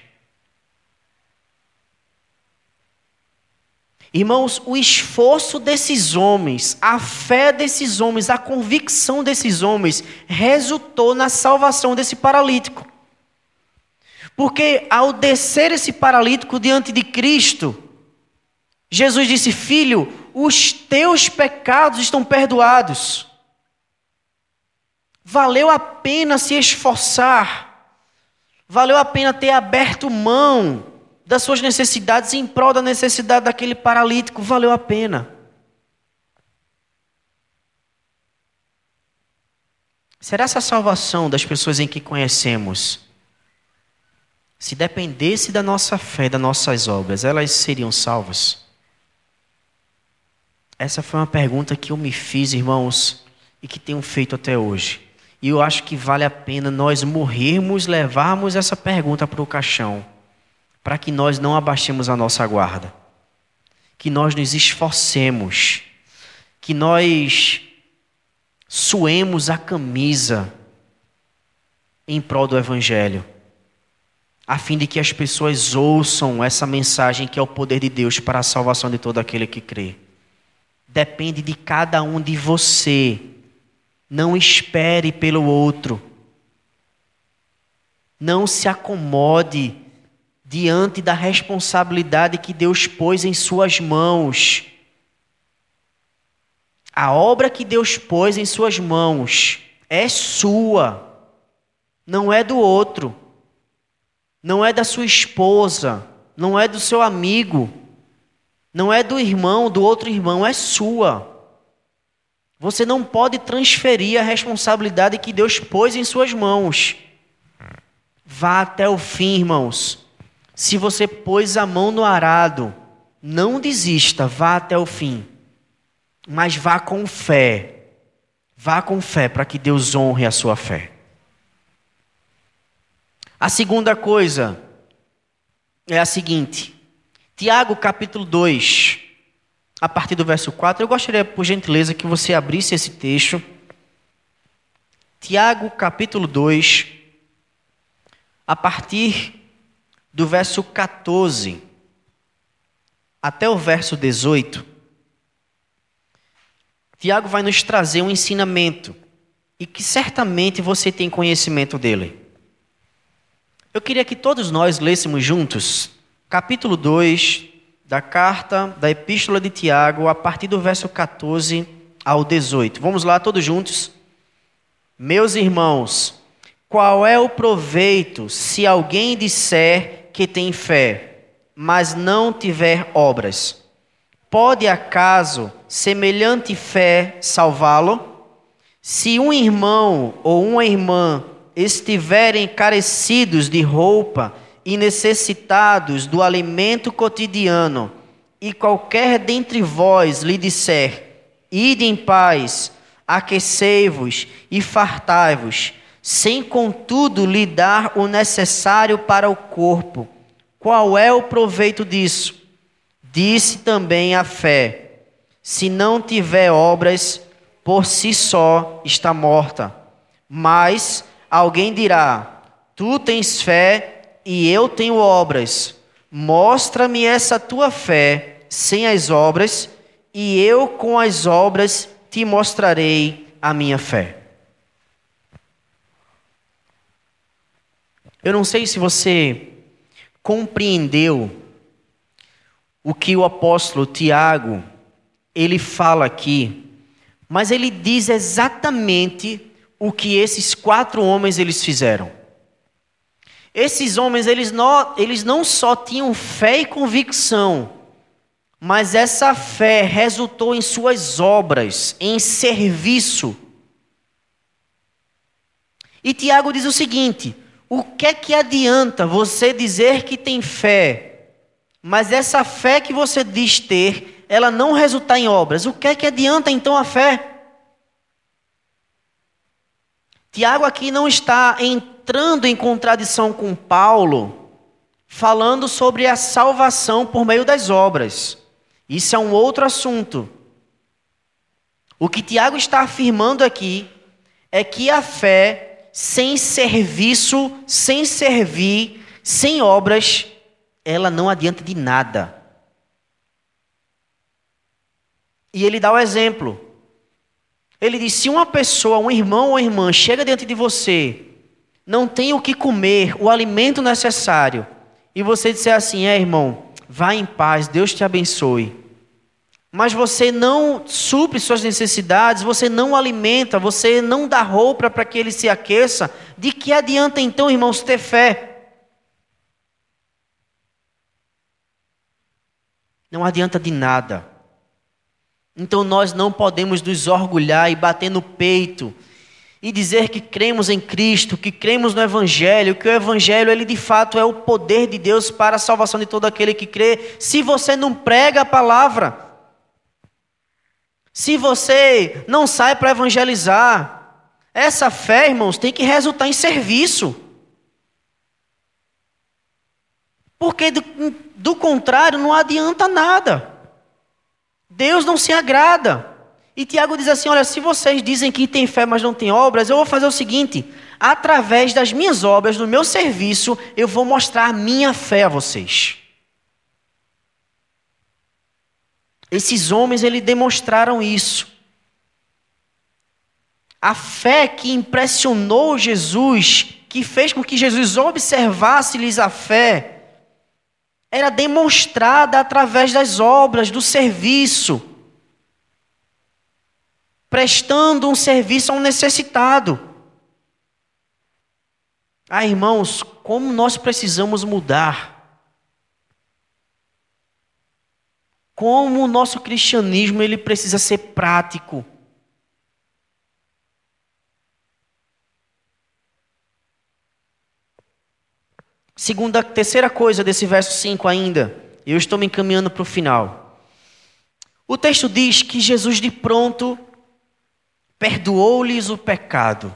Irmãos, o esforço desses homens, a fé desses homens, a convicção desses homens resultou na salvação desse paralítico. Porque ao descer esse paralítico diante de Cristo, Jesus disse: Filho, os teus pecados estão perdoados. Valeu a pena se esforçar, valeu a pena ter aberto mão das suas necessidades em prol da necessidade daquele paralítico, valeu a pena. Será essa salvação das pessoas em que conhecemos? Se dependesse da nossa fé, das nossas obras, elas seriam salvas? Essa foi uma pergunta que eu me fiz, irmãos, e que tenho feito até hoje. E eu acho que vale a pena nós morrermos, levarmos essa pergunta para o caixão, para que nós não abaixemos a nossa guarda, que nós nos esforcemos, que nós suemos a camisa em prol do Evangelho, a fim de que as pessoas ouçam essa mensagem que é o poder de Deus para a salvação de todo aquele que crê depende de cada um de você. Não espere pelo outro. Não se acomode diante da responsabilidade que Deus pôs em suas mãos. A obra que Deus pôs em suas mãos é sua, não é do outro, não é da sua esposa, não é do seu amigo. Não é do irmão, do outro irmão, é sua. Você não pode transferir a responsabilidade que Deus pôs em suas mãos. Vá até o fim, irmãos. Se você pôs a mão no arado, não desista, vá até o fim. Mas vá com fé. Vá com fé para que Deus honre a sua fé. A segunda coisa é a seguinte: Tiago capítulo 2, a partir do verso 4. Eu gostaria, por gentileza, que você abrisse esse texto. Tiago capítulo 2, a partir do verso 14 até o verso 18. Tiago vai nos trazer um ensinamento e que certamente você tem conhecimento dele. Eu queria que todos nós lêssemos juntos capítulo 2 da carta da Epístola de Tiago, a partir do verso 14 ao 18. Vamos lá, todos juntos. Meus irmãos, qual é o proveito se alguém disser que tem fé, mas não tiver obras? Pode acaso semelhante fé salvá-lo? Se um irmão ou uma irmã estiverem carecidos de roupa, e necessitados do alimento cotidiano, e qualquer dentre vós lhe disser: Ide em paz, aquecei-vos e fartai-vos, sem contudo lhe dar o necessário para o corpo, qual é o proveito disso? Disse também a fé: Se não tiver obras, por si só está morta. Mas alguém dirá: Tu tens fé e eu tenho obras. Mostra-me essa tua fé sem as obras, e eu com as obras te mostrarei a minha fé. Eu não sei se você compreendeu o que o apóstolo Tiago ele fala aqui, mas ele diz exatamente o que esses quatro homens eles fizeram. Esses homens, eles não, eles não só tinham fé e convicção, mas essa fé resultou em suas obras, em serviço. E Tiago diz o seguinte: o que é que adianta você dizer que tem fé, mas essa fé que você diz ter, ela não resultar em obras? O que é que adianta então a fé? Tiago aqui não está entrando em contradição com Paulo, falando sobre a salvação por meio das obras. Isso é um outro assunto. O que Tiago está afirmando aqui é que a fé, sem serviço, sem servir, sem obras, ela não adianta de nada. E ele dá o exemplo. Ele diz: se uma pessoa, um irmão ou irmã, chega diante de você, não tem o que comer, o alimento necessário, e você disser assim: é irmão, vá em paz, Deus te abençoe. Mas você não supre suas necessidades, você não alimenta, você não dá roupa para que ele se aqueça, de que adianta então, irmãos, ter fé? Não adianta de nada. Então nós não podemos nos orgulhar e bater no peito e dizer que cremos em Cristo, que cremos no Evangelho, que o Evangelho ele de fato é o poder de Deus para a salvação de todo aquele que crê. Se você não prega a palavra, Se você não sai para evangelizar, essa fé, irmãos, tem que resultar em serviço. Porque do, do contrário não adianta nada. Deus não se agrada. E Tiago diz assim: Olha, se vocês dizem que tem fé, mas não tem obras, eu vou fazer o seguinte: através das minhas obras, do meu serviço, eu vou mostrar a minha fé a vocês. Esses homens, eles demonstraram isso. A fé que impressionou Jesus, que fez com que Jesus observasse-lhes a fé, era demonstrada através das obras, do serviço, prestando um serviço a um necessitado. Ah, irmãos, como nós precisamos mudar. Como o nosso cristianismo ele precisa ser prático. Segunda, terceira coisa desse verso 5 ainda, eu estou me encaminhando para o final. O texto diz que Jesus de pronto perdoou-lhes o pecado.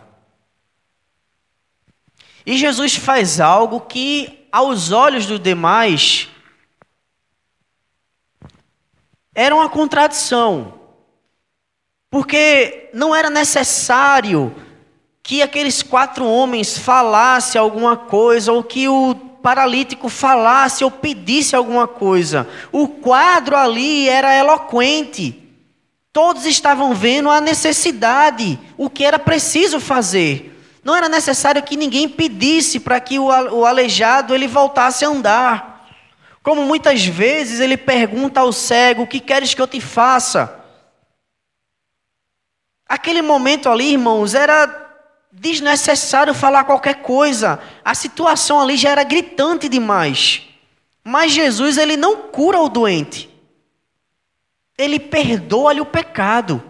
E Jesus faz algo que, aos olhos dos demais, era uma contradição. Porque não era necessário que aqueles quatro homens falassem alguma coisa, ou que o paralítico falasse ou pedisse alguma coisa. O quadro ali era eloquente. Todos estavam vendo a necessidade, o que era preciso fazer. Não era necessário que ninguém pedisse para que o aleijado ele voltasse a andar. Como muitas vezes ele pergunta ao cego: O que queres que eu te faça? Aquele momento ali, irmãos, era desnecessário falar qualquer coisa. A situação ali já era gritante demais. Mas Jesus, ele não cura o doente. Ele perdoa-lhe o pecado.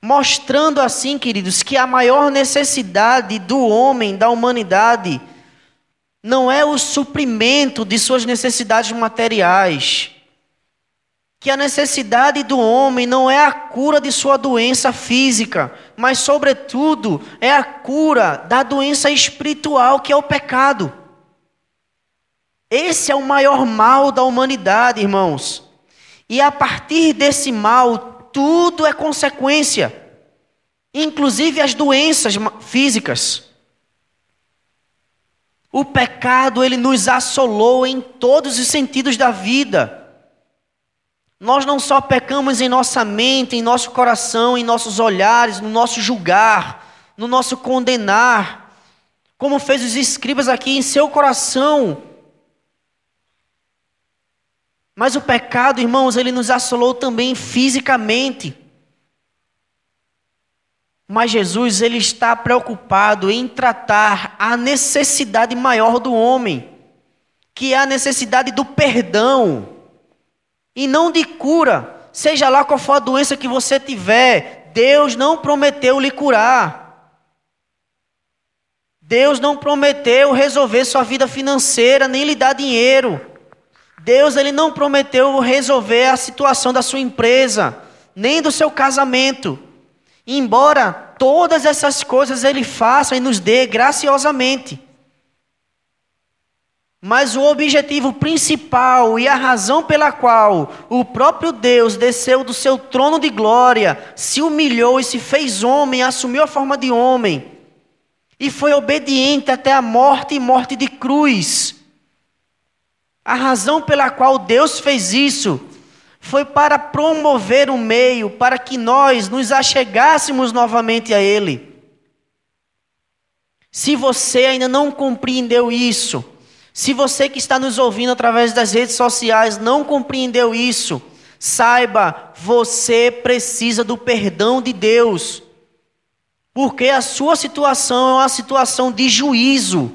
Mostrando assim, queridos, que a maior necessidade do homem, da humanidade, não é o suprimento de suas necessidades materiais que a necessidade do homem não é a cura de sua doença física, mas, sobretudo, é a cura da doença espiritual, que é o pecado. Esse é o maior mal da humanidade, irmãos. E a partir desse mal, tudo é consequência, inclusive as doenças físicas. O pecado, ele nos assolou em todos os sentidos da vida. Nós não só pecamos em nossa mente, em nosso coração, em nossos olhares, no nosso julgar, no nosso condenar, como fez os escribas aqui em seu coração. Mas o pecado, irmãos, ele nos assolou também fisicamente. Mas Jesus, ele está preocupado em tratar a necessidade maior do homem, que é a necessidade do perdão e não de cura. Seja lá qual for a doença que você tiver, Deus não prometeu lhe curar. Deus não prometeu resolver sua vida financeira, nem lhe dar dinheiro. Deus ele não prometeu resolver a situação da sua empresa, nem do seu casamento. Embora todas essas coisas ele faça e nos dê graciosamente. Mas o objetivo principal e a razão pela qual o próprio Deus desceu do seu trono de glória, se humilhou e se fez homem, assumiu a forma de homem, e foi obediente até a morte e morte de cruz. A razão pela qual Deus fez isso foi para promover um meio para que nós nos achegássemos novamente a Ele. Se você ainda não compreendeu isso, se você que está nos ouvindo através das redes sociais não compreendeu isso, saiba, você precisa do perdão de Deus. Porque a sua situação é uma situação de juízo.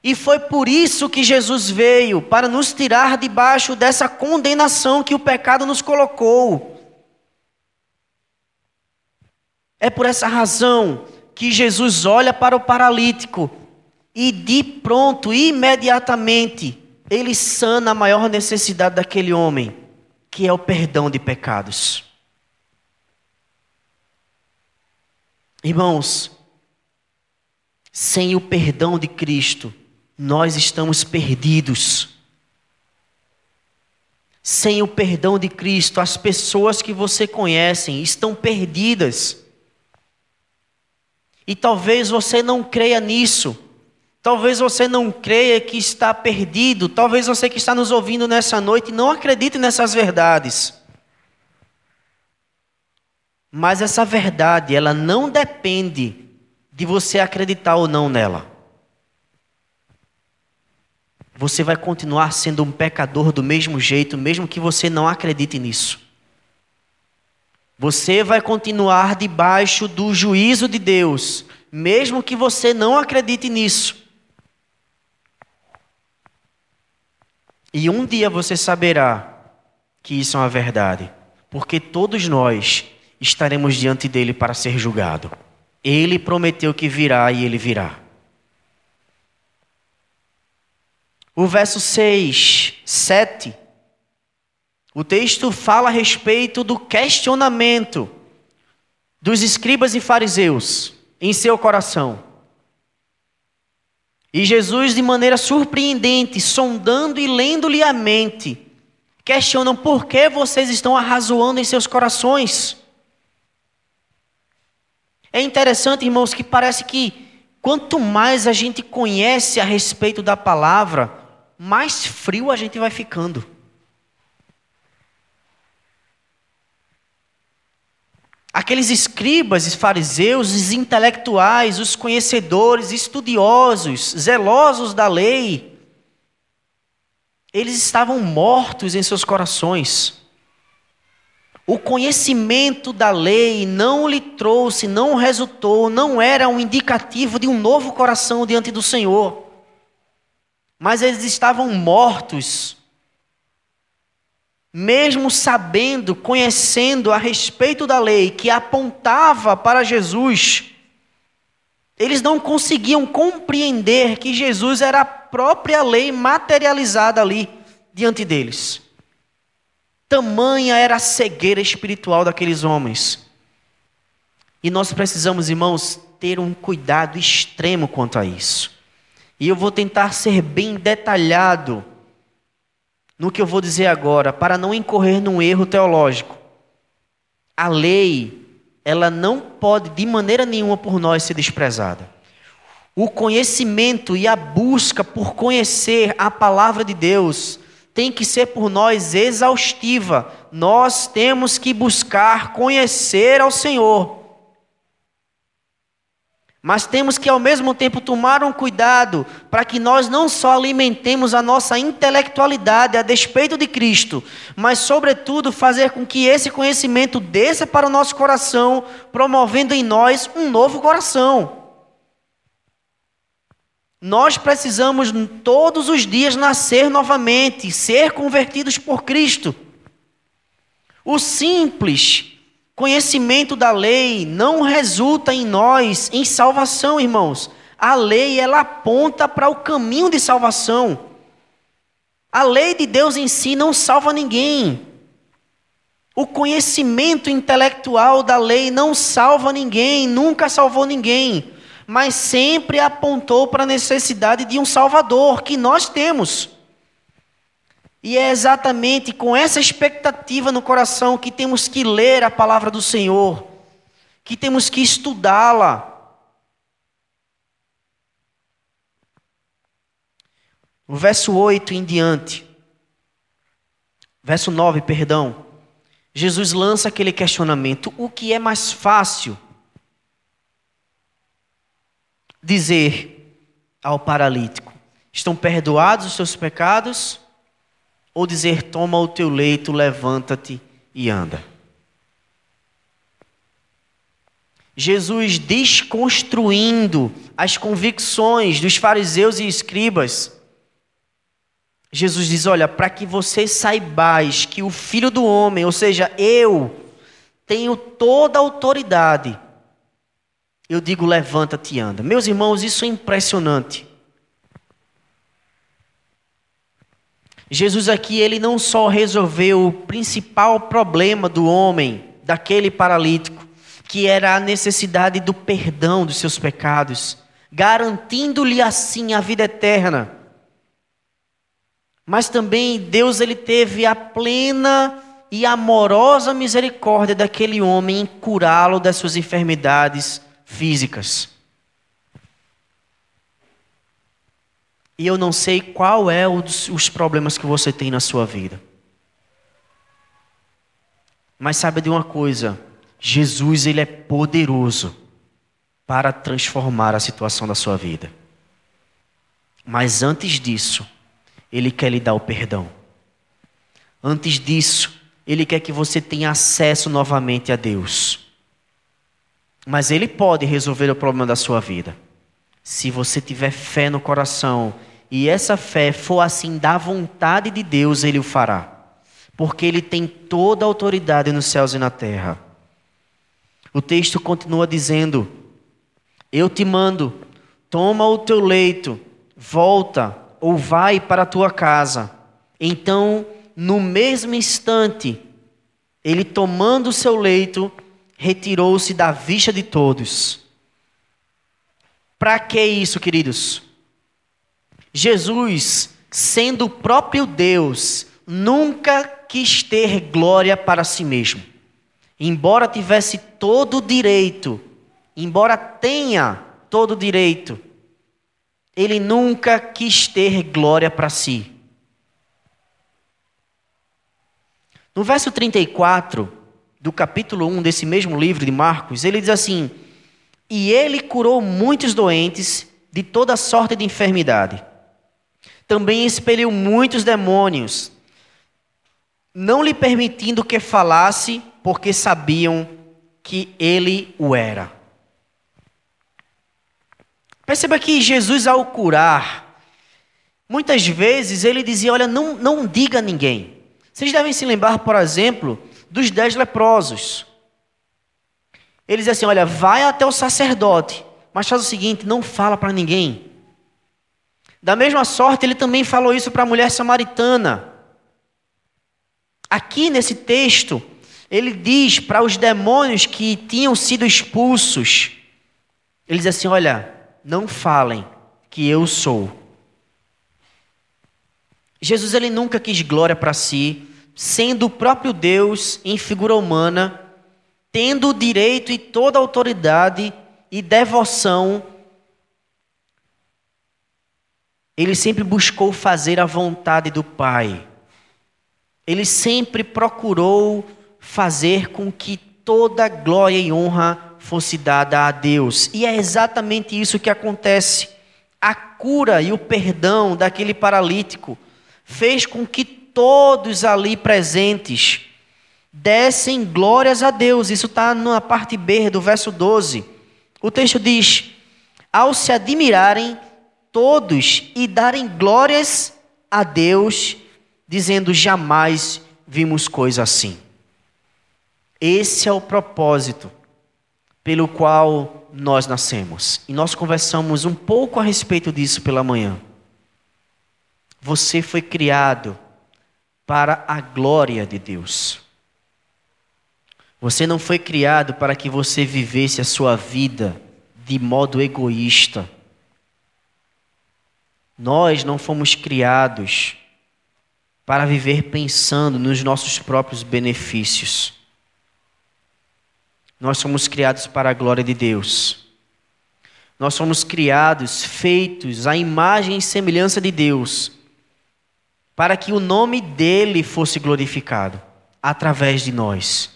E foi por isso que Jesus veio para nos tirar debaixo dessa condenação que o pecado nos colocou. É por essa razão que Jesus olha para o paralítico e de pronto, imediatamente, ele sana a maior necessidade daquele homem. que é o perdão de pecados. Irmãos, sem o perdão de Cristo, nós estamos perdidos. Sem o perdão de Cristo, as pessoas que você conhece estão perdidas. E talvez você não creia nisso. Talvez você não creia que está perdido. Talvez você que está nos ouvindo nessa noite não acredite nessas verdades. Mas essa verdade, ela não depende de você acreditar ou não nela. Você vai continuar sendo um pecador do mesmo jeito, mesmo que você não acredite nisso. Você vai continuar debaixo do juízo de Deus, mesmo que você não acredite nisso. E um dia você saberá que isso é uma verdade, porque todos nós estaremos diante dele para ser julgado. Ele prometeu que virá e ele virá. O verso 6, 7. O texto fala a respeito do questionamento dos escribas e fariseus em seu coração. E Jesus, de maneira surpreendente, sondando e lendo-lhe a mente, questionam por que vocês estão arrazoando em seus corações. É interessante, irmãos, que parece que quanto mais a gente conhece a respeito da palavra, mais frio a gente vai ficando. Aqueles escribas e fariseus, os intelectuais, os conhecedores, estudiosos, zelosos da lei, eles estavam mortos em seus corações. O conhecimento da lei não lhe trouxe, não resultou, não era um indicativo de um novo coração diante do Senhor. Mas eles estavam mortos, mesmo sabendo, conhecendo a respeito da lei que apontava para Jesus. Eles não conseguiam compreender que Jesus era a própria lei materializada ali diante deles. Tamanha era a cegueira espiritual daqueles homens. E nós precisamos, irmãos, ter um cuidado extremo quanto a isso. E eu vou tentar ser bem detalhado no que eu vou dizer agora, para não incorrer num erro teológico. A lei, ela não pode de maneira nenhuma por nós ser desprezada. O conhecimento e a busca por conhecer a palavra de Deus tem que ser por nós exaustiva. Nós temos que buscar conhecer ao Senhor. Mas temos que ao mesmo tempo tomar um cuidado para que nós não só alimentemos a nossa intelectualidade a despeito de Cristo, mas sobretudo fazer com que esse conhecimento desça para o nosso coração, promovendo em nós um novo coração. Nós precisamos todos os dias nascer novamente, ser convertidos por Cristo. O simples conhecimento da lei não resulta em nós em salvação, irmãos. A lei ela aponta para o caminho de salvação. A lei de Deus em si não salva ninguém. O conhecimento intelectual da lei não salva ninguém, nunca salvou ninguém mas sempre apontou para a necessidade de um Salvador que nós temos. E é exatamente com essa expectativa no coração que temos que ler a palavra do Senhor, que temos que estudá-la. O verso 8 em diante, verso 9, perdão, Jesus lança aquele questionamento: o que é mais fácil? dizer ao paralítico: Estão perdoados os seus pecados? Ou dizer: Toma o teu leito, levanta-te e anda? Jesus desconstruindo as convicções dos fariseus e escribas. Jesus diz: Olha, para que vocês saibais que o Filho do Homem, ou seja, eu, tenho toda a autoridade eu digo levanta-te e anda. Meus irmãos, isso é impressionante. Jesus aqui, ele não só resolveu o principal problema do homem, daquele paralítico, que era a necessidade do perdão dos seus pecados, garantindo-lhe assim a vida eterna. Mas também Deus ele teve a plena e amorosa misericórdia daquele homem em curá-lo das suas enfermidades físicas. E eu não sei qual é os, problemas que você tem na sua vida. Mas saiba de uma coisa, Jesus ele é poderoso para transformar a situação da sua vida. Mas antes disso, ele quer lhe dar o perdão. Antes disso, ele quer que você tenha acesso novamente a Deus. Mas ele pode resolver o problema da sua vida. Se você tiver fé no coração e essa fé for assim da vontade de Deus, ele o fará. Porque ele tem toda a autoridade nos céus e na terra. O texto continua dizendo: Eu te mando, toma o teu leito, volta ou vai para a tua casa. Então, no mesmo instante, ele tomando o seu leito, retirou-se da vista de todos. Para que isso, queridos? Jesus, sendo o próprio Deus, nunca quis ter glória para si mesmo. Embora tivesse todo o direito, embora tenha todo o direito, ele nunca quis ter glória para si. No verso 34 do capítulo 1 desse mesmo livro de Marcos, ele diz assim: E ele curou muitos doentes de toda sorte de enfermidade. Também expeliu muitos demônios, não lhe permitindo que falasse, porque sabiam que ele o era. Perceba que Jesus, ao curar, muitas vezes ele dizia: Olha, não, não diga a ninguém. Vocês devem se lembrar, por exemplo, dos dez leprosos. Eles dizem assim: olha, vai até o sacerdote, mas faz o seguinte: não fala para ninguém. Da mesma sorte, ele também falou isso para a mulher samaritana. Aqui nesse texto, ele diz para os demônios que tinham sido expulsos: ele diz assim: olha, não falem que eu sou. Jesus ele nunca quis glória para si, sendo o próprio Deus em figura humana, tendo o direito e toda autoridade e devoção. Ele sempre buscou fazer a vontade do Pai. Ele sempre procurou fazer com que toda glória e honra fosse dada a Deus. E é exatamente isso que acontece. A cura e o perdão daquele paralítico fez com que todos ali presentes dessem glórias a Deus. Isso está na parte B do verso 12. O texto diz: Ao se admirarem todos e darem glórias a Deus, dizendo: Jamais vimos coisa assim. Esse é o propósito pelo qual nós nascemos. E nós conversamos um pouco a respeito disso pela manhã. Você foi criado para a glória de Deus. Você não foi criado para que você vivesse a sua vida de modo egoísta. Nós não fomos criados para viver pensando nos nossos próprios benefícios. Nós somos criados para a glória de Deus. Nós somos criados, feitos à imagem e semelhança de Deus para que o nome dele fosse glorificado através de nós.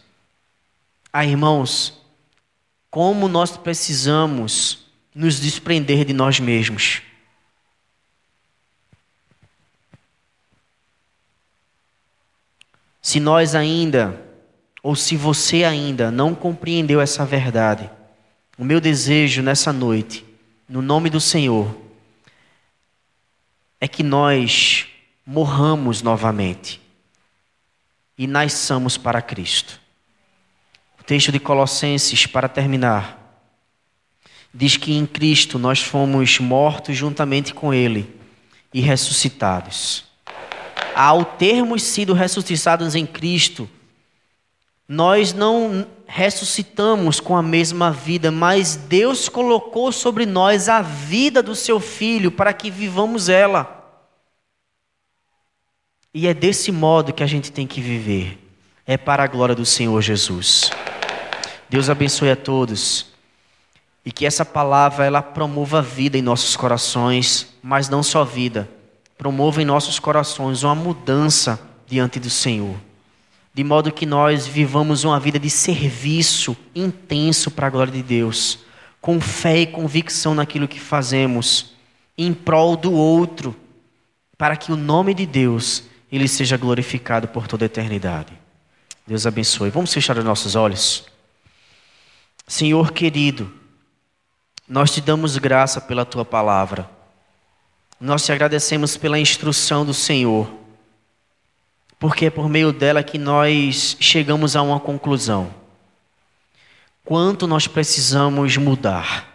Ah, irmãos, como nós precisamos nos desprender de nós mesmos. Se nós ainda, ou se você ainda não compreendeu essa verdade, o meu desejo nessa noite, no nome do Senhor, é que nós morramos novamente e nasçamos para Cristo. Texto de Colossenses, para terminar, diz que em Cristo nós fomos mortos juntamente com Ele e ressuscitados. ao termos sido ressuscitados em Cristo, nós não ressuscitamos com a mesma vida, mas Deus colocou sobre nós a vida do seu filho para que vivamos ela. E é desse modo que a gente tem que viver. É para a glória do Senhor Jesus. Deus abençoe a todos. E que essa palavra ela promova vida em nossos corações, mas não só vida. Promova em nossos corações uma mudança diante do Senhor. De modo que nós vivamos uma vida de serviço intenso para a glória de Deus, com fé e convicção naquilo que fazemos, em prol do outro, para que o nome de Deus ele seja glorificado por toda a eternidade. Deus abençoe. Vamos fechar os nossos olhos. Senhor querido, nós te damos graça pela tua palavra. Nós te agradecemos pela instrução do Senhor, porque é por meio dela que nós chegamos a uma conclusão. Quanto nós precisamos mudar,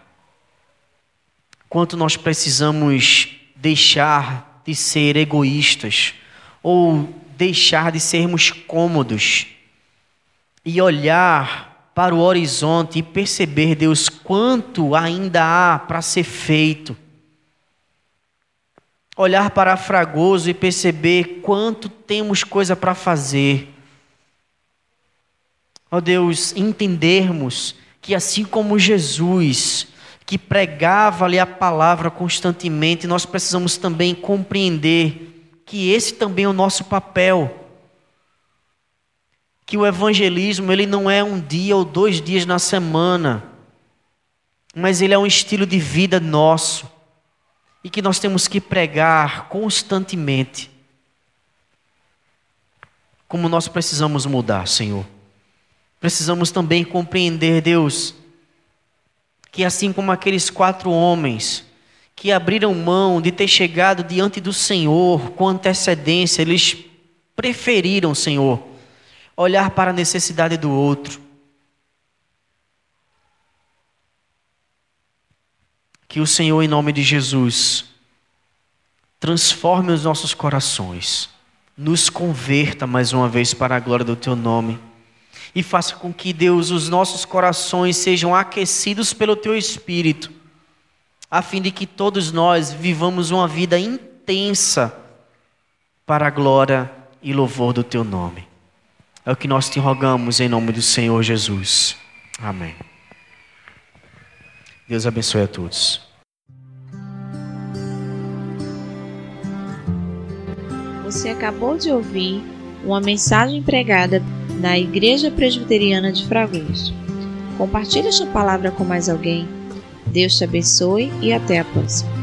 quanto nós precisamos deixar de ser egoístas, ou deixar de sermos cômodos e olhar para o horizonte e perceber, Deus, quanto ainda há para ser feito. Olhar para Fragoso e perceber quanto temos coisa para fazer. Ó oh Deus, entendermos que assim como Jesus, que pregava ali a palavra constantemente, nós precisamos também compreender que esse também é o nosso papel. Que o evangelismo ele não é um dia ou dois dias na semana, mas ele é um estilo de vida nosso e que nós temos que pregar constantemente. Como nós precisamos mudar, Senhor. Precisamos também compreender, Deus, que assim como aqueles quatro homens que abriram mão de ter chegado diante do Senhor com antecedência, eles preferiram, Senhor, olhar para a necessidade do outro. Que o Senhor, em nome de Jesus, transforme os nossos corações, nos converta mais uma vez para a glória do Teu nome e faça com que, Deus, os nossos corações sejam aquecidos pelo Teu Espírito a fim de que todos nós vivamos uma vida intensa para a glória e louvor do teu nome. É o que nós te rogamos em nome do Senhor Jesus. Amém. Deus abençoe a todos. Você acabou de ouvir uma mensagem pregada na Igreja Presbiteriana de Fragoso. Compartilhe esta palavra com mais alguém Deus te abençoe e até a próxima.